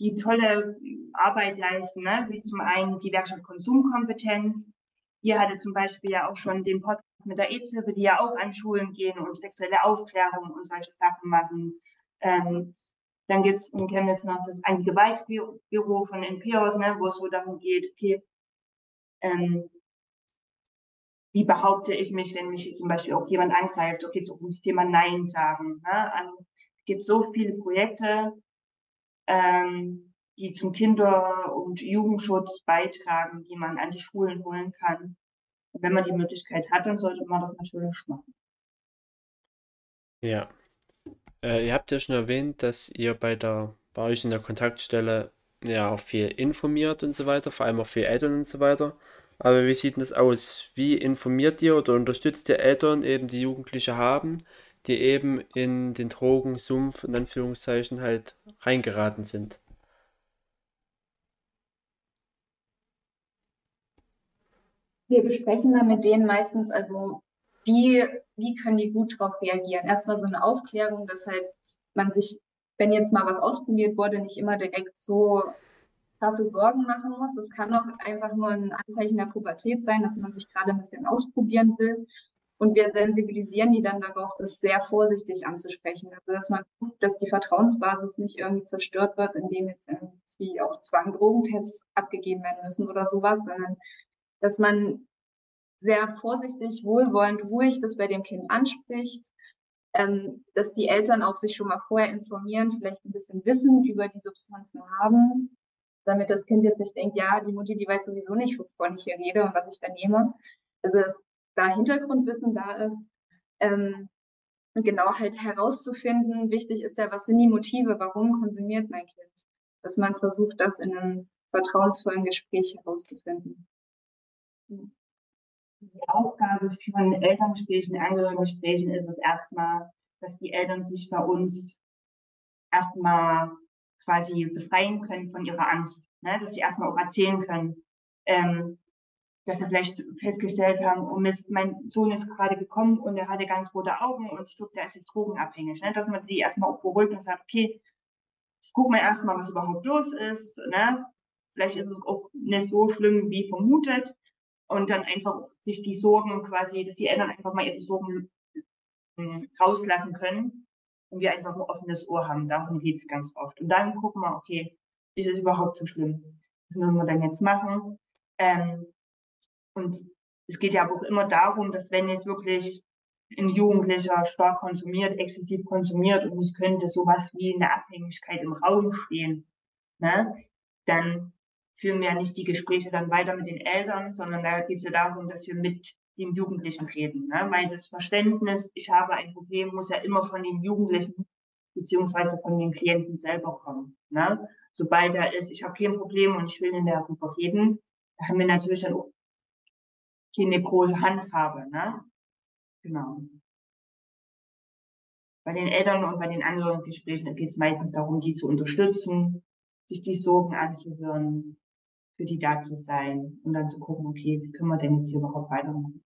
die tolle Arbeit leisten, ne? wie zum einen die Werkstatt Konsumkompetenz. Ihr hattet zum Beispiel ja auch schon den Podcast mit der EZ-Hilfe, die ja auch an Schulen gehen und sexuelle Aufklärung und solche Sachen machen. Ähm, dann gibt's in Chemnitz noch das Anti-Gewalt-Büro von NPOs, ne, wo es so darum geht, okay, ähm, wie behaupte ich mich, wenn mich zum Beispiel auch jemand angreift, okay, so ums Thema Nein sagen. Ne? Also, es gibt so viele Projekte, ähm, die zum Kinder- und Jugendschutz beitragen, die man an die Schulen holen kann. Und wenn man die Möglichkeit hat, dann sollte man das natürlich machen. Ja. Äh, ihr habt ja schon erwähnt, dass ihr bei der bei euch in der Kontaktstelle ja auch viel informiert und so weiter, vor allem auch für Eltern und so weiter. Aber wie sieht denn das aus? Wie informiert ihr oder unterstützt ihr Eltern eben, die Jugendliche haben, die eben in den Drogensumpf, in Anführungszeichen, halt reingeraten sind? Wir besprechen dann mit denen meistens, also wie, wie können die gut darauf reagieren? Erstmal so eine Aufklärung, dass halt man sich, wenn jetzt mal was ausprobiert wurde, nicht immer direkt so krasse Sorgen machen muss. Das kann auch einfach nur ein Anzeichen der Pubertät sein, dass man sich gerade ein bisschen ausprobieren will. Und wir sensibilisieren die dann darauf, das sehr vorsichtig anzusprechen. Also, dass man guckt, dass die Vertrauensbasis nicht irgendwie zerstört wird, indem jetzt irgendwie auf Zwang Drogentests abgegeben werden müssen oder sowas, sondern dass man sehr vorsichtig, wohlwollend, ruhig das bei dem Kind anspricht, ähm, dass die Eltern auch sich schon mal vorher informieren, vielleicht ein bisschen Wissen über die Substanzen haben, damit das Kind jetzt nicht denkt, ja, die Mutti, die weiß sowieso nicht, wovon ich hier rede und was ich da nehme. Also, dass da Hintergrundwissen da ist. Ähm, genau halt herauszufinden, wichtig ist ja, was sind die Motive, warum konsumiert mein Kind? Dass man versucht, das in einem vertrauensvollen Gespräch herauszufinden. Die Aufgabe von Elterngesprächen, Angehörigengesprächen ist es erstmal, dass die Eltern sich bei uns erstmal quasi befreien können von ihrer Angst. Ne? Dass sie erstmal auch erzählen können, ähm, dass wir vielleicht festgestellt haben, oh Mist, mein Sohn ist gerade gekommen und er hatte ganz rote Augen und ich glaube, der ist jetzt drogenabhängig. Ne? Dass man sie erstmal beruhigt und sagt, okay, jetzt gucken wir erstmal, was überhaupt los ist. Ne? Vielleicht ist es auch nicht so schlimm wie vermutet. Und dann einfach sich die Sorgen quasi, dass die Eltern einfach mal ihre Sorgen hm, rauslassen können und wir einfach ein offenes Ohr haben. Darum geht es ganz oft. Und dann gucken wir, okay, ist es überhaupt so schlimm? Was müssen wir dann jetzt machen? Ähm, und es geht ja auch immer darum, dass wenn jetzt wirklich ein Jugendlicher stark konsumiert, exzessiv konsumiert und es könnte sowas wie eine Abhängigkeit im Raum stehen, ne, dann führen wir ja nicht die Gespräche dann weiter mit den Eltern, sondern da geht es ja darum, dass wir mit dem Jugendlichen reden. Ne? Weil das Verständnis, ich habe ein Problem, muss ja immer von den Jugendlichen beziehungsweise von den Klienten selber kommen. Ne? Sobald da ist, ich habe kein Problem und ich will in der darüber reden, da haben wir natürlich dann auch keine große Handhabe. Ne? Genau. Bei den Eltern und bei den anderen Gesprächen geht es meistens darum, die zu unterstützen, sich die Sorgen anzuhören, für die da zu sein und dann zu gucken, okay, wie können wir denn jetzt hier überhaupt weitermachen?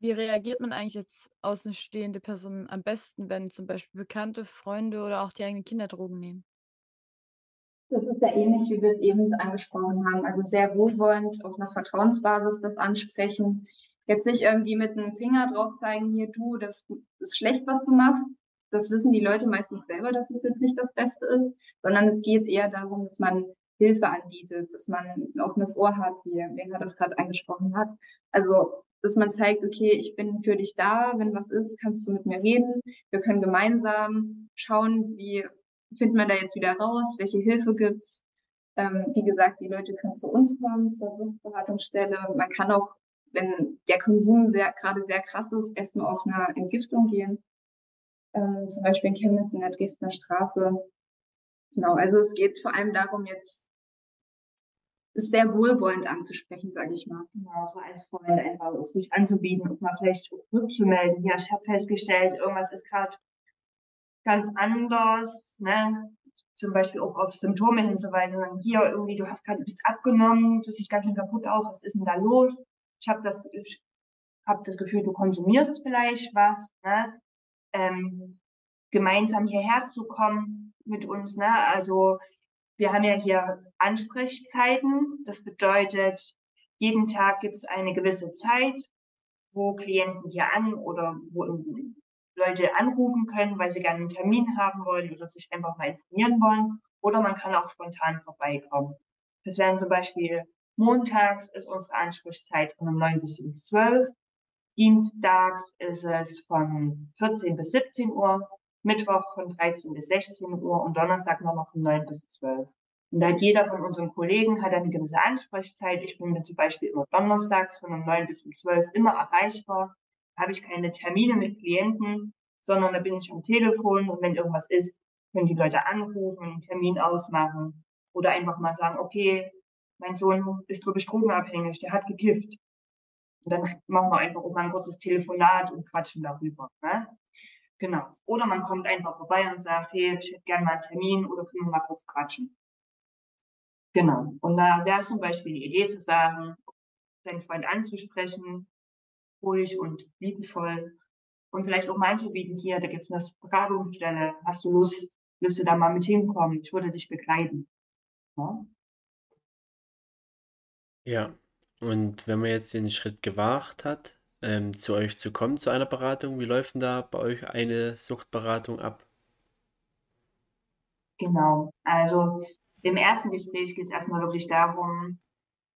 Wie reagiert man eigentlich jetzt außenstehende Personen am besten, wenn zum Beispiel Bekannte, Freunde oder auch die eigenen Kinder Drogen nehmen? Das ist ja ähnlich, wie wir es eben angesprochen haben. Also sehr wohlwollend, auf einer Vertrauensbasis das ansprechen. Jetzt nicht irgendwie mit einem Finger drauf zeigen, hier du, das ist schlecht, was du machst. Das wissen die Leute meistens selber, dass es jetzt nicht das Beste ist, sondern es geht eher darum, dass man Hilfe anbietet, dass man ein offenes Ohr hat, wie Wenger das gerade angesprochen hat. Also, dass man zeigt, okay, ich bin für dich da, wenn was ist, kannst du mit mir reden. Wir können gemeinsam schauen, wie findet man da jetzt wieder raus? Welche Hilfe gibt's? Ähm, wie gesagt, die Leute können zu uns kommen, zur Suchtberatungsstelle. Man kann auch, wenn der Konsum sehr, gerade sehr krass ist, erstmal auf eine Entgiftung gehen. Ähm, zum Beispiel in Chemnitz in der Dresdner Straße. Genau, also es geht vor allem darum, jetzt ist sehr wohlwollend anzusprechen, sage ich mal. Genau, so als Freund einfach sich anzubieten und mal vielleicht rückzumelden. Ja, ich habe festgestellt, irgendwas ist gerade ganz anders, ne? Zum Beispiel auch auf Symptome hinzuweisen. Hier irgendwie, du hast gerade bist abgenommen, du siehst ganz schön kaputt aus, was ist denn da los? Ich habe das, ich hab das Gefühl, du konsumierst vielleicht was, ne? Ähm, gemeinsam hierher zu kommen mit uns, ne? Also wir haben ja hier Ansprechzeiten. Das bedeutet, jeden Tag gibt es eine gewisse Zeit, wo Klienten hier an oder wo Leute anrufen können, weil sie gerne einen Termin haben wollen oder sich einfach mal informieren wollen. Oder man kann auch spontan vorbeikommen. Das wären zum Beispiel montags ist unsere Ansprechzeit von um 9 bis um 12. Dienstags ist es von 14 bis 17 Uhr. Mittwoch von 13 bis 16 Uhr und Donnerstag nochmal von 9 bis 12. Und da jeder von unseren Kollegen hat eine gewisse Ansprechzeit. Ich bin zum Beispiel immer donnerstags von um 9 bis um 12 immer erreichbar habe ich keine Termine mit Klienten, sondern da bin ich am Telefon und wenn irgendwas ist, können die Leute anrufen, einen Termin ausmachen oder einfach mal sagen, okay, mein Sohn ist wirklich drogenabhängig, der hat gekifft. Und dann machen wir einfach auch mal ein kurzes Telefonat und quatschen darüber. Ne? Genau. Oder man kommt einfach vorbei und sagt, hey, ich hätte gerne mal einen Termin oder können wir mal kurz quatschen. Genau. Und da wäre zum Beispiel die Idee zu sagen, seinen Freund anzusprechen, ruhig und liebevoll. Und vielleicht auch mal anzubieten, hier, da gibt es eine Beratungsstelle, hast du Lust, willst du da mal mit hinkommen? Ich würde dich begleiten. Ja? Ja, und wenn man jetzt den Schritt gewagt hat, ähm, zu euch zu kommen, zu einer Beratung, wie läuft denn da bei euch eine Suchtberatung ab? Genau, also im ersten Gespräch geht es erstmal wirklich darum,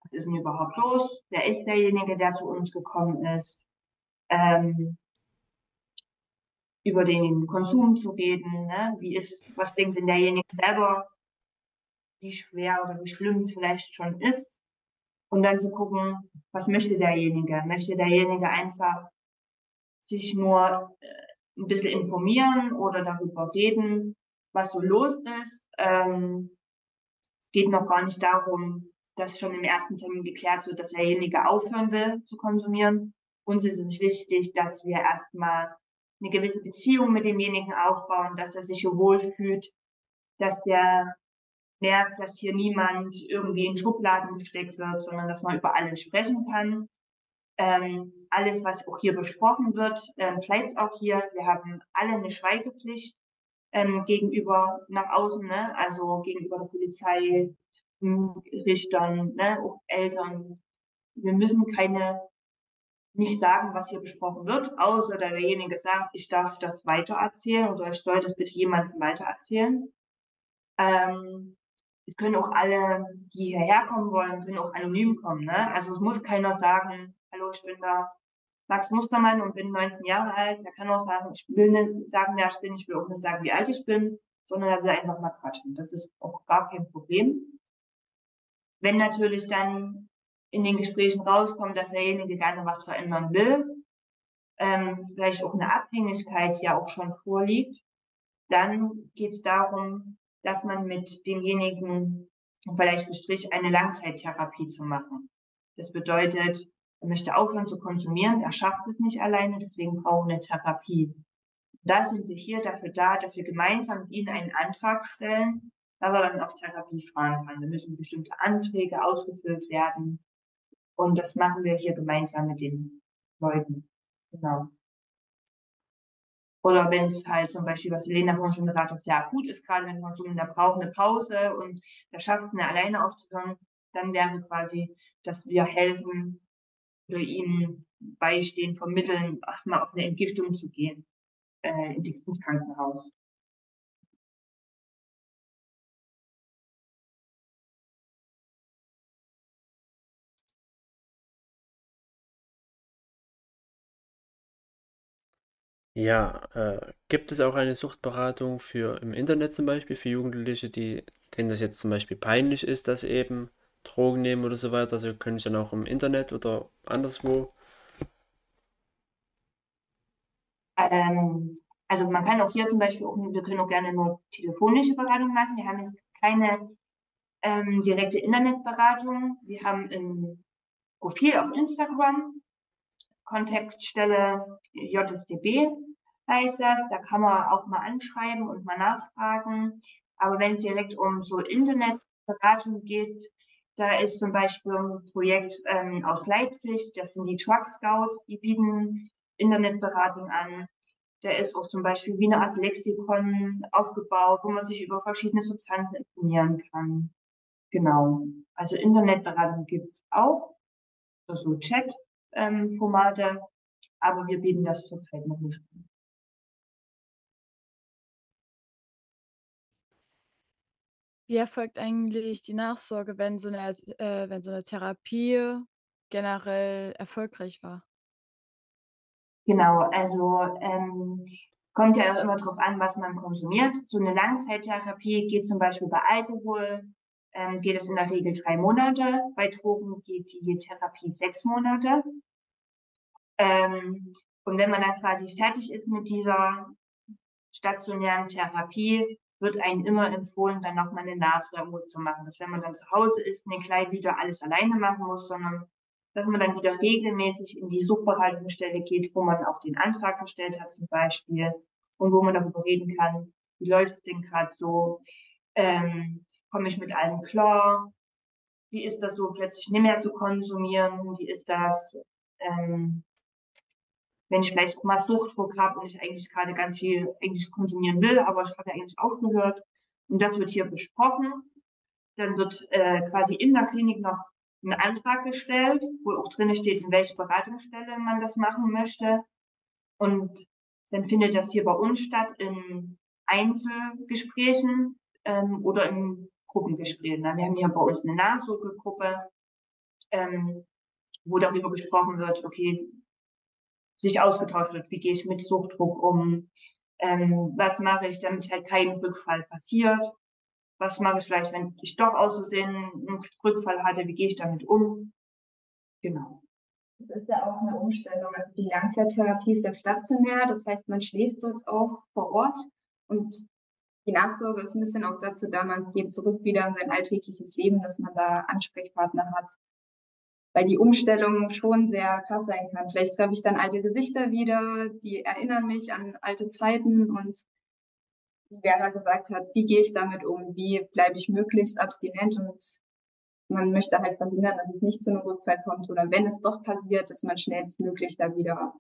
was ist denn überhaupt los? Wer ist derjenige, der zu uns gekommen ist? Ähm, über den Konsum zu reden, ne? wie ist, was denkt denn derjenige selber, wie schwer oder wie schlimm es vielleicht schon ist. Und dann zu gucken, was möchte derjenige? Möchte derjenige einfach sich nur äh, ein bisschen informieren oder darüber reden, was so los ist? Ähm, es geht noch gar nicht darum, dass schon im ersten Termin geklärt wird, dass derjenige aufhören will zu konsumieren. Uns ist es wichtig, dass wir erstmal eine gewisse Beziehung mit demjenigen aufbauen, dass er sich wohlfühlt, dass der merkt, dass hier niemand irgendwie in Schubladen gesteckt wird, sondern dass man über alles sprechen kann. Ähm, alles, was auch hier besprochen wird, ähm, bleibt auch hier. Wir haben alle eine Schweigepflicht ähm, gegenüber nach außen, ne? also gegenüber der Polizei, Richtern, ne? auch Eltern. Wir müssen keine nicht sagen, was hier besprochen wird, außer derjenige sagt, ich darf das weitererzählen oder ich soll das bitte jemandem weitererzählen. Ähm, es können auch alle, die hierher kommen wollen, können auch anonym kommen. Ne? Also es muss keiner sagen, hallo, ich bin da Max Mustermann und bin 19 Jahre alt. Der kann auch sagen, ich will nicht sagen, wer ich bin, ich will auch nicht sagen, wie alt ich bin, sondern er will einfach mal quatschen. Das ist auch gar kein Problem. Wenn natürlich dann in den Gesprächen rauskommt, dass derjenige gerne was verändern will, ähm, vielleicht auch eine Abhängigkeit ja auch schon vorliegt, dann geht es darum, dass man mit demjenigen vielleicht bestrich eine Langzeittherapie zu machen. Das bedeutet, er möchte aufhören zu konsumieren, er schafft es nicht alleine, deswegen brauchen wir eine Therapie. Da sind wir hier dafür da, dass wir gemeinsam mit ihnen einen Antrag stellen, dass er dann auf Therapie fahren kann. Da müssen bestimmte Anträge ausgefüllt werden. Und das machen wir hier gemeinsam mit den Leuten. Genau. Oder wenn es halt zum Beispiel, was Elena vorhin schon gesagt hat, sehr gut ist, gerade wenn man so der braucht eine Pause und der schafft es nicht alleine aufzuhören, dann wäre quasi, dass wir helfen oder ihnen beistehen, vermitteln, erstmal auf eine Entgiftung zu gehen äh, ins Krankenhaus. Ja, äh, gibt es auch eine Suchtberatung für im Internet zum Beispiel für Jugendliche, die, denen das jetzt zum Beispiel peinlich ist, dass sie eben Drogen nehmen oder so weiter? Also können sie dann auch im Internet oder anderswo? Ähm, also man kann auch hier zum Beispiel, auch, wir können auch gerne nur telefonische Beratung machen. Wir haben jetzt keine ähm, direkte Internetberatung. Wir haben ein Profil auf Instagram, Kontaktstelle JSDB heißt das. Da kann man auch mal anschreiben und mal nachfragen. Aber wenn es direkt um so Internetberatung geht, da ist zum Beispiel ein Projekt ähm, aus Leipzig, das sind die Truck Scouts, die bieten Internetberatung an. Da ist auch zum Beispiel wie eine Art Lexikon aufgebaut, wo man sich über verschiedene Substanzen informieren kann. Genau. Also Internetberatung gibt's auch, so Chat-Formate, ähm, aber wir bieten das zurzeit noch nicht an. Wie erfolgt eigentlich die Nachsorge, wenn so 'ne äh, wenn so 'ne Therapie generell erfolgreich war? Genau, also, ähm, kommt ja auch immer drauf an, was man konsumiert. So eine Langzeittherapie geht zum Beispiel bei Alkohol, ähm, geht es in der Regel drei Monate. Bei Drogen geht die Therapie sechs Monate. Ähm, und wenn man dann quasi fertig ist mit dieser stationären Therapie, wird einem immer empfohlen, dann nochmal eine Nachsorge zu machen. Dass wenn man dann zu Hause ist, nicht gleich wieder alles alleine machen muss, sondern dass man dann wieder regelmäßig in die Suchbehaltungsstelle geht, wo man auch den Antrag gestellt hat zum Beispiel und wo man darüber reden kann, wie läuft es denn gerade so, ähm, komme ich mit allem klar, wie ist das so plötzlich nicht mehr zu konsumieren, wie ist das, ähm, wenn ich vielleicht auch mal Suchtdruck habe und ich eigentlich gerade ganz viel eigentlich konsumieren will, aber ich habe ja eigentlich aufgehört. Und das wird hier besprochen. Dann wird äh, quasi in der Klinik noch ein Antrag gestellt, wo auch drin steht, in welche Beratungsstelle man das machen möchte. Und dann findet das hier bei uns statt in Einzelgesprächen ähm, oder in Gruppengesprächen. Wir haben hier bei uns eine Nachsorgegruppe, ähm, wo darüber gesprochen wird, okay, sich ausgetauscht wird. Wie gehe ich mit Suchtdruck um? Ähm, was mache ich, damit halt kein Rückfall passiert? Was mache ich vielleicht, wenn ich doch aus Versehen einen Rückfall hatte? Wie gehe ich damit um? Genau. Das ist ja auch eine Umstellung. Also die Langzeittherapie ist ja stationär, das heißt, man schläft dort auch vor Ort und die Nachsorge ist ein bisschen auch dazu da, man geht zurück wieder in sein alltägliches Leben, dass man da Ansprechpartner hat, weil die Umstellung schon sehr krass sein kann. Vielleicht treffe ich dann alte Gesichter wieder, die erinnern mich an alte Zeiten und wie Vera gesagt hat, wie gehe ich damit um? Wie bleibe ich möglichst abstinent und man möchte halt verhindern, dass es nicht zu einem Rückfall kommt oder wenn es doch passiert, dass man schnellstmöglich da wieder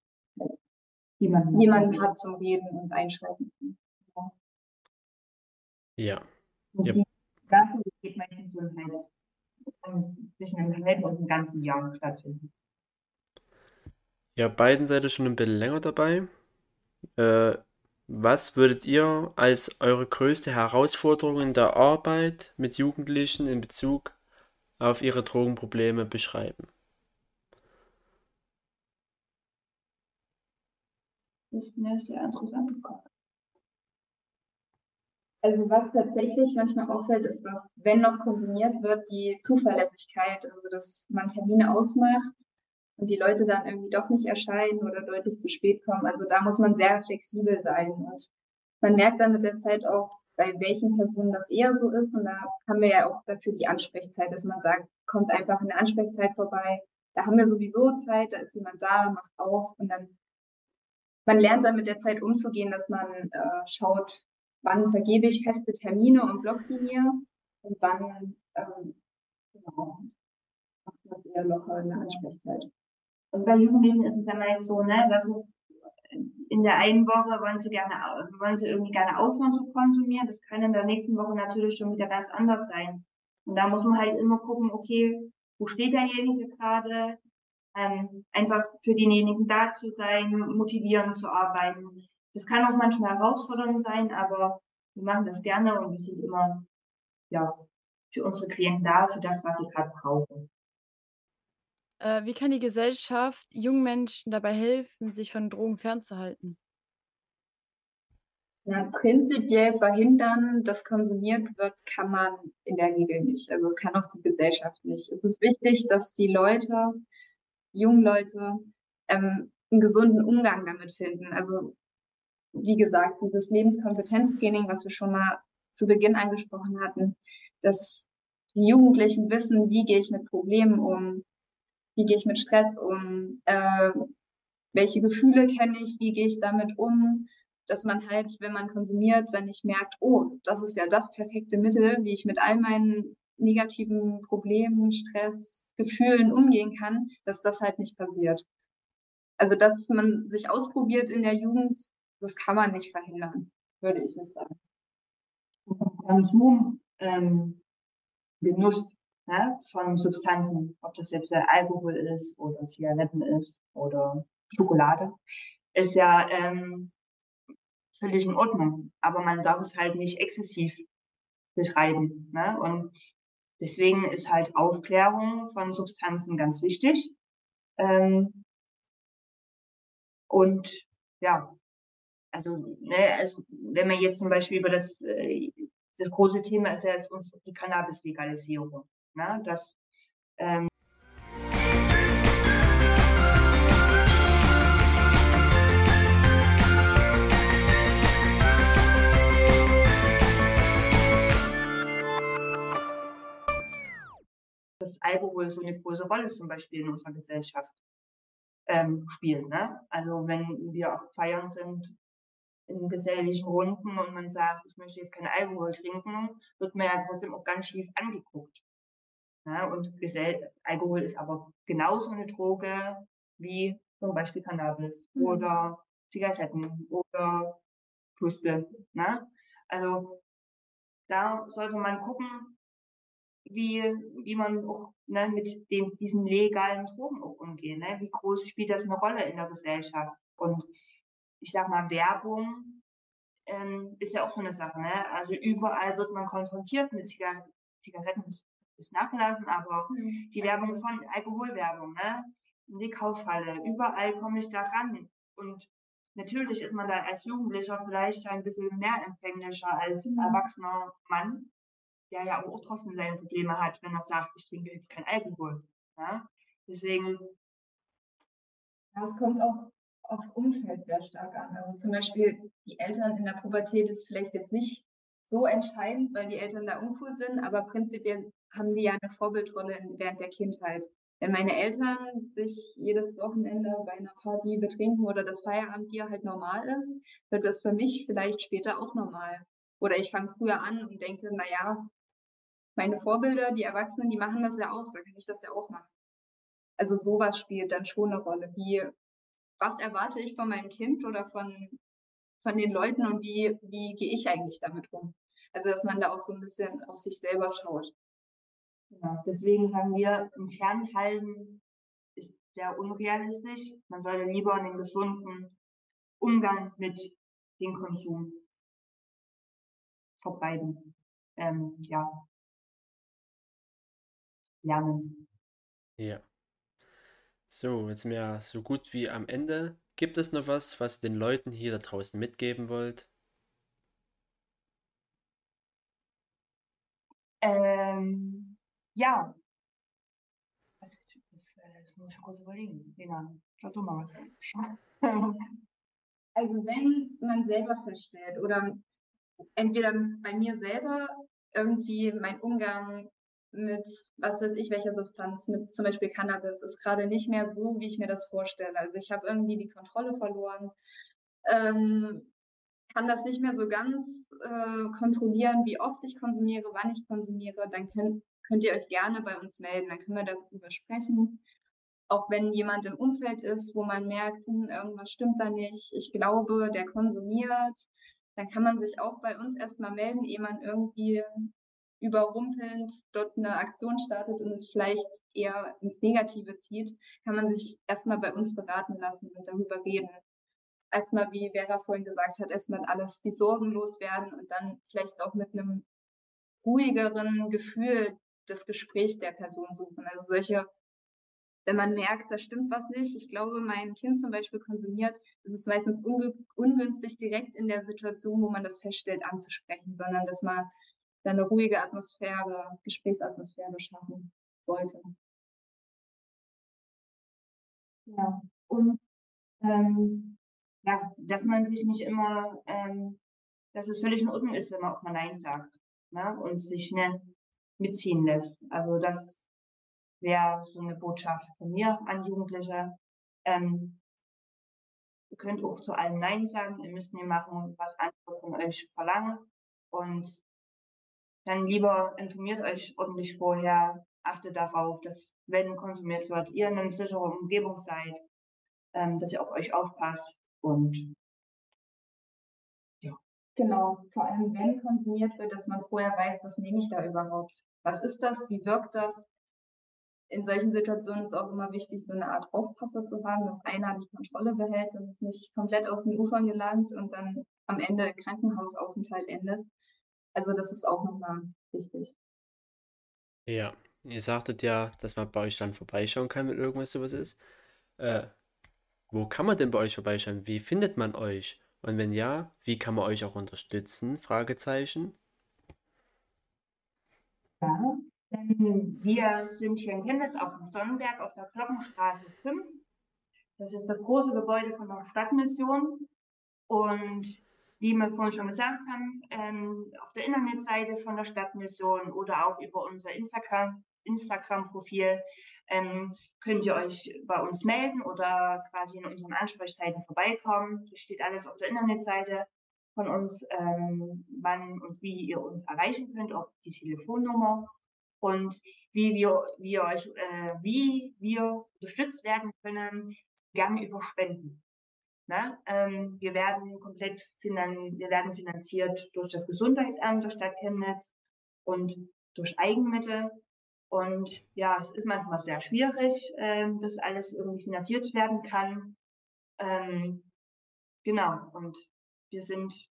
jemanden, jemanden hat zum Reden und einschreiten kann. Ja. Sache geht meistens so ein halbes, zwischen einem halben und einem ganzen Jahr stattfinden. Ja, beiden seid ihr schon ein bisschen länger dabei. Äh, was würdet ihr als eure größte Herausforderung in der Arbeit mit Jugendlichen in Bezug auf ihre Drogenprobleme beschreiben? Das ist eine sehr interessante Frage. Also was tatsächlich manchmal auffällt, ist, dass wenn noch konsumiert wird, die Zuverlässigkeit, also dass man Termine ausmacht und die Leute dann irgendwie doch nicht erscheinen oder deutlich zu spät kommen. Also da muss man sehr flexibel sein und man merkt dann mit der Zeit auch, bei welchen Personen das eher so ist. Und da haben wir ja auch dafür die Ansprechzeit, dass man sagt, kommt einfach in der Ansprechzeit vorbei. Da haben wir sowieso Zeit, da ist jemand da, macht auf und dann man lernt dann mit der Zeit umzugehen, dass man äh, schaut, wann vergebe ich feste Termine und block die mir und wann ähm, genau, macht man eher locker in der Ansprechzeit. Und bei Jugendlichen ist es dann meist so, ne, dass es in der einen Woche wollen sie gerne, wollen sie irgendwie gerne aufhören zu konsumieren. Das kann in der nächsten Woche natürlich schon wieder ganz anders sein. Und da muss man halt immer gucken, okay, wo steht derjenige gerade? Ähm, einfach für denjenigen da zu sein, motivieren zu arbeiten. Das kann auch manchmal herausfordernd sein, aber wir machen das gerne und wir sind immer, ja, für unsere Klienten da, für das, was sie gerade brauchen. Äh, wie kann die Gesellschaft jungen Menschen dabei helfen, sich von Drogen fernzuhalten? Ja, prinzipiell verhindern, dass konsumiert wird, kann man in der Regel nicht. Also es kann auch die Gesellschaft nicht. Es ist wichtig, dass die Leute, jungen Leute, ähm, einen gesunden Umgang damit finden. Also wie gesagt, dieses Lebenskompetenztraining, was wir schon mal zu Beginn angesprochen hatten, dass die Jugendlichen wissen, wie gehe ich mit Problemen um, wie gehe ich mit Stress um, äh, welche Gefühle kenne ich, wie gehe ich damit um, dass man halt, wenn man konsumiert, dann nicht merkt, oh, das ist ja das perfekte Mittel, wie ich mit all meinen negativen Problemen, Stress, Gefühlen umgehen kann, dass das halt nicht passiert. Also, dass man sich ausprobiert in der Jugend, das kann man nicht verhindern, würde ich jetzt sagen. Konsum, ähm, Genuss ne, von Substanzen, ob das jetzt Alkohol ist oder Zigaretten ist oder Schokolade, ist ja ähm, völlig in Ordnung. Aber man darf es halt nicht exzessiv betreiben. Ne? Und deswegen ist halt Aufklärung von Substanzen ganz wichtig. Ähm, und ja, also, ne, also wenn man jetzt zum Beispiel über das, äh, das große Thema ist ja jetzt uns die Cannabis-Legalisierung. Ne? Das, ähm, dass Alkohol so eine große Rolle zum Beispiel in unserer Gesellschaft ähm, spielt. Ne? Also wenn wir auf Feiern sind, in geselligen Runden und man sagt, ich möchte jetzt keinen Alkohol trinken, wird man ja trotzdem auch ganz schief angeguckt. Ja, und Gesell Alkohol ist aber genauso eine Droge wie zum Beispiel Cannabis mhm. oder Zigaretten oder Crystal. Ne? Also da sollte man gucken, wie, wie man auch ne, mit den, diesen legalen Drogen auch umgeht. Ne? Wie groß spielt das eine Rolle in der Gesellschaft? Und ich sag mal, Werbung ähm, ist ja auch so eine Sache. Ne? Also überall wird man konfrontiert mit Ziga Zigaretten, ist nachgelassen, aber mhm. die Werbung von Alkoholwerbung, ne? die Kaufhalle, überall komme ich da ran. Und natürlich ist man da als Jugendlicher vielleicht ein bisschen mehr empfänglicher als mhm. erwachsener Mann, der ja auch trotzdem seine Probleme hat, wenn er sagt, ich trinke jetzt kein Alkohol. Ja? Deswegen. Ja, es kommt auch aufs Umfeld sehr stark an. Also zum Beispiel die Eltern in der Pubertät ist vielleicht jetzt nicht so entscheidend, weil die Eltern da uncool sind, aber prinzipiell haben die ja eine Vorbildrolle während der Kindheit. Wenn meine Eltern sich jedes Wochenende bei einer Party betrinken oder das Feierabendbier halt normal ist, wird das für mich vielleicht später auch normal. Oder ich fange früher an und denke, naja, meine Vorbilder, die Erwachsenen, die machen das ja auch, dann kann ich das ja auch machen. Also sowas spielt dann schon eine Rolle. Wie, was erwarte ich von meinem Kind oder von, von den Leuten und wie, wie gehe ich eigentlich damit um? Also dass man da auch so ein bisschen auf sich selber schaut. Genau. Deswegen sagen wir, im Fernhalten ist sehr unrealistisch. Man sollte lieber einen gesunden Umgang mit dem Konsum verbreiten. Ähm, ja. Lernen. Ja. So, jetzt mehr so gut wie am Ende. Gibt es noch was, was ihr den Leuten hier da draußen mitgeben wollt? Ähm, ja. Das, ist, das, das muss ich kurz überlegen. Lena, sag du mal was. Also wenn man selber feststellt oder entweder bei mir selber irgendwie mein Umgang mit, was weiß ich, welcher Substanz, mit zum Beispiel Cannabis, ist gerade nicht mehr so, wie ich mir das vorstelle. Also ich habe irgendwie die Kontrolle verloren, ähm, kann das nicht mehr so ganz äh, kontrollieren, wie oft ich konsumiere, wann ich konsumiere, dann könnt, könnt ihr euch gerne bei uns melden, dann können wir darüber sprechen. Auch wenn jemand im Umfeld ist, wo man merkt, hm, irgendwas stimmt da nicht, ich glaube, der konsumiert, dann kann man sich auch bei uns erstmal melden, ehe man irgendwie überrumpelnd dort eine Aktion startet und es vielleicht eher ins Negative zieht, kann man sich erstmal bei uns beraten lassen und darüber reden. Erstmal, wie Vera vorhin gesagt hat, erstmal alles die Sorgen loswerden und dann vielleicht auch mit einem ruhigeren Gefühl das Gespräch der Person suchen. Also solche, wenn man merkt, da stimmt was nicht. Ich glaube, mein Kind zum Beispiel konsumiert, ist es meistens ungünstig, direkt in der Situation, wo man das feststellt, anzusprechen, sondern dass man eine ruhige Atmosphäre, Gesprächsatmosphäre schaffen sollte. Ja, und ähm, ja, dass man sich nicht immer, ähm, dass es völlig in Ordnung ist, wenn man auch mal Nein sagt ne? und sich schnell mitziehen lässt. Also das wäre so eine Botschaft von mir an Jugendliche. Ähm, ihr könnt auch zu allem Nein sagen, ihr müsst nicht machen, was andere von euch verlangen. Und dann lieber informiert euch ordentlich vorher, achtet darauf, dass wenn konsumiert wird, ihr in einer sicheren Umgebung seid, ähm, dass ihr auf euch aufpasst und ja. Genau, vor allem wenn konsumiert wird, dass man vorher weiß, was nehme ich da überhaupt? Was ist das? Wie wirkt das? In solchen Situationen ist auch immer wichtig, so eine Art Aufpasser zu haben, dass einer die Kontrolle behält und es nicht komplett aus den Ufern gelangt und dann am Ende Krankenhausaufenthalt endet. Also das ist auch nochmal wichtig. Ja, ihr sagtet ja, dass man bei euch dann vorbeischauen kann, wenn irgendwas sowas ist. Äh, wo kann man denn bei euch vorbeischauen? Wie findet man euch? Und wenn ja, wie kann man euch auch unterstützen? Fragezeichen. Ja, wir sind hier in Chemnitz auf dem Sonnenberg auf der Glockenstraße 5. Das ist das große Gebäude von der Stadtmission. Und wie wir vorhin schon gesagt haben, ähm, auf der Internetseite von der Stadtmission oder auch über unser Instagram, Instagram-Profil ähm, könnt ihr euch bei uns melden oder quasi in unseren Ansprechzeiten vorbeikommen. Das steht alles auf der Internetseite von uns, ähm, wann und wie ihr uns erreichen könnt, auch die Telefonnummer und wie wir, wie euch, äh, wie wir unterstützt werden können, gerne über Spenden. Ne? Ähm, wir werden komplett finan wir werden finanziert durch das Gesundheitsamt der Stadt Chemnitz und durch Eigenmittel. Und ja, es ist manchmal sehr schwierig, ähm, dass alles irgendwie finanziert werden kann. Ähm, genau. Und wir sind,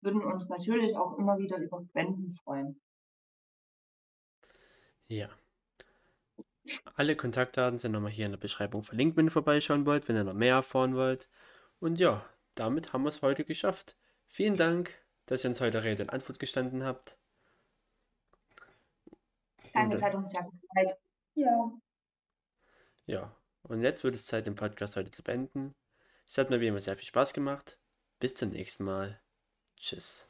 würden uns natürlich auch immer wieder über Spenden freuen. Ja. Alle Kontaktdaten sind nochmal hier in der Beschreibung verlinkt, wenn ihr vorbeischauen wollt, wenn ihr noch mehr erfahren wollt. Und ja, damit haben wir es heute geschafft. Vielen Dank, dass ihr uns heute Rede und Antwort gestanden habt. Danke, es hat uns sehr gefreut. Ja. Ja, und jetzt wird es Zeit, den Podcast heute zu beenden. Es hat mir wie immer sehr viel Spaß gemacht. Bis zum nächsten Mal. Tschüss.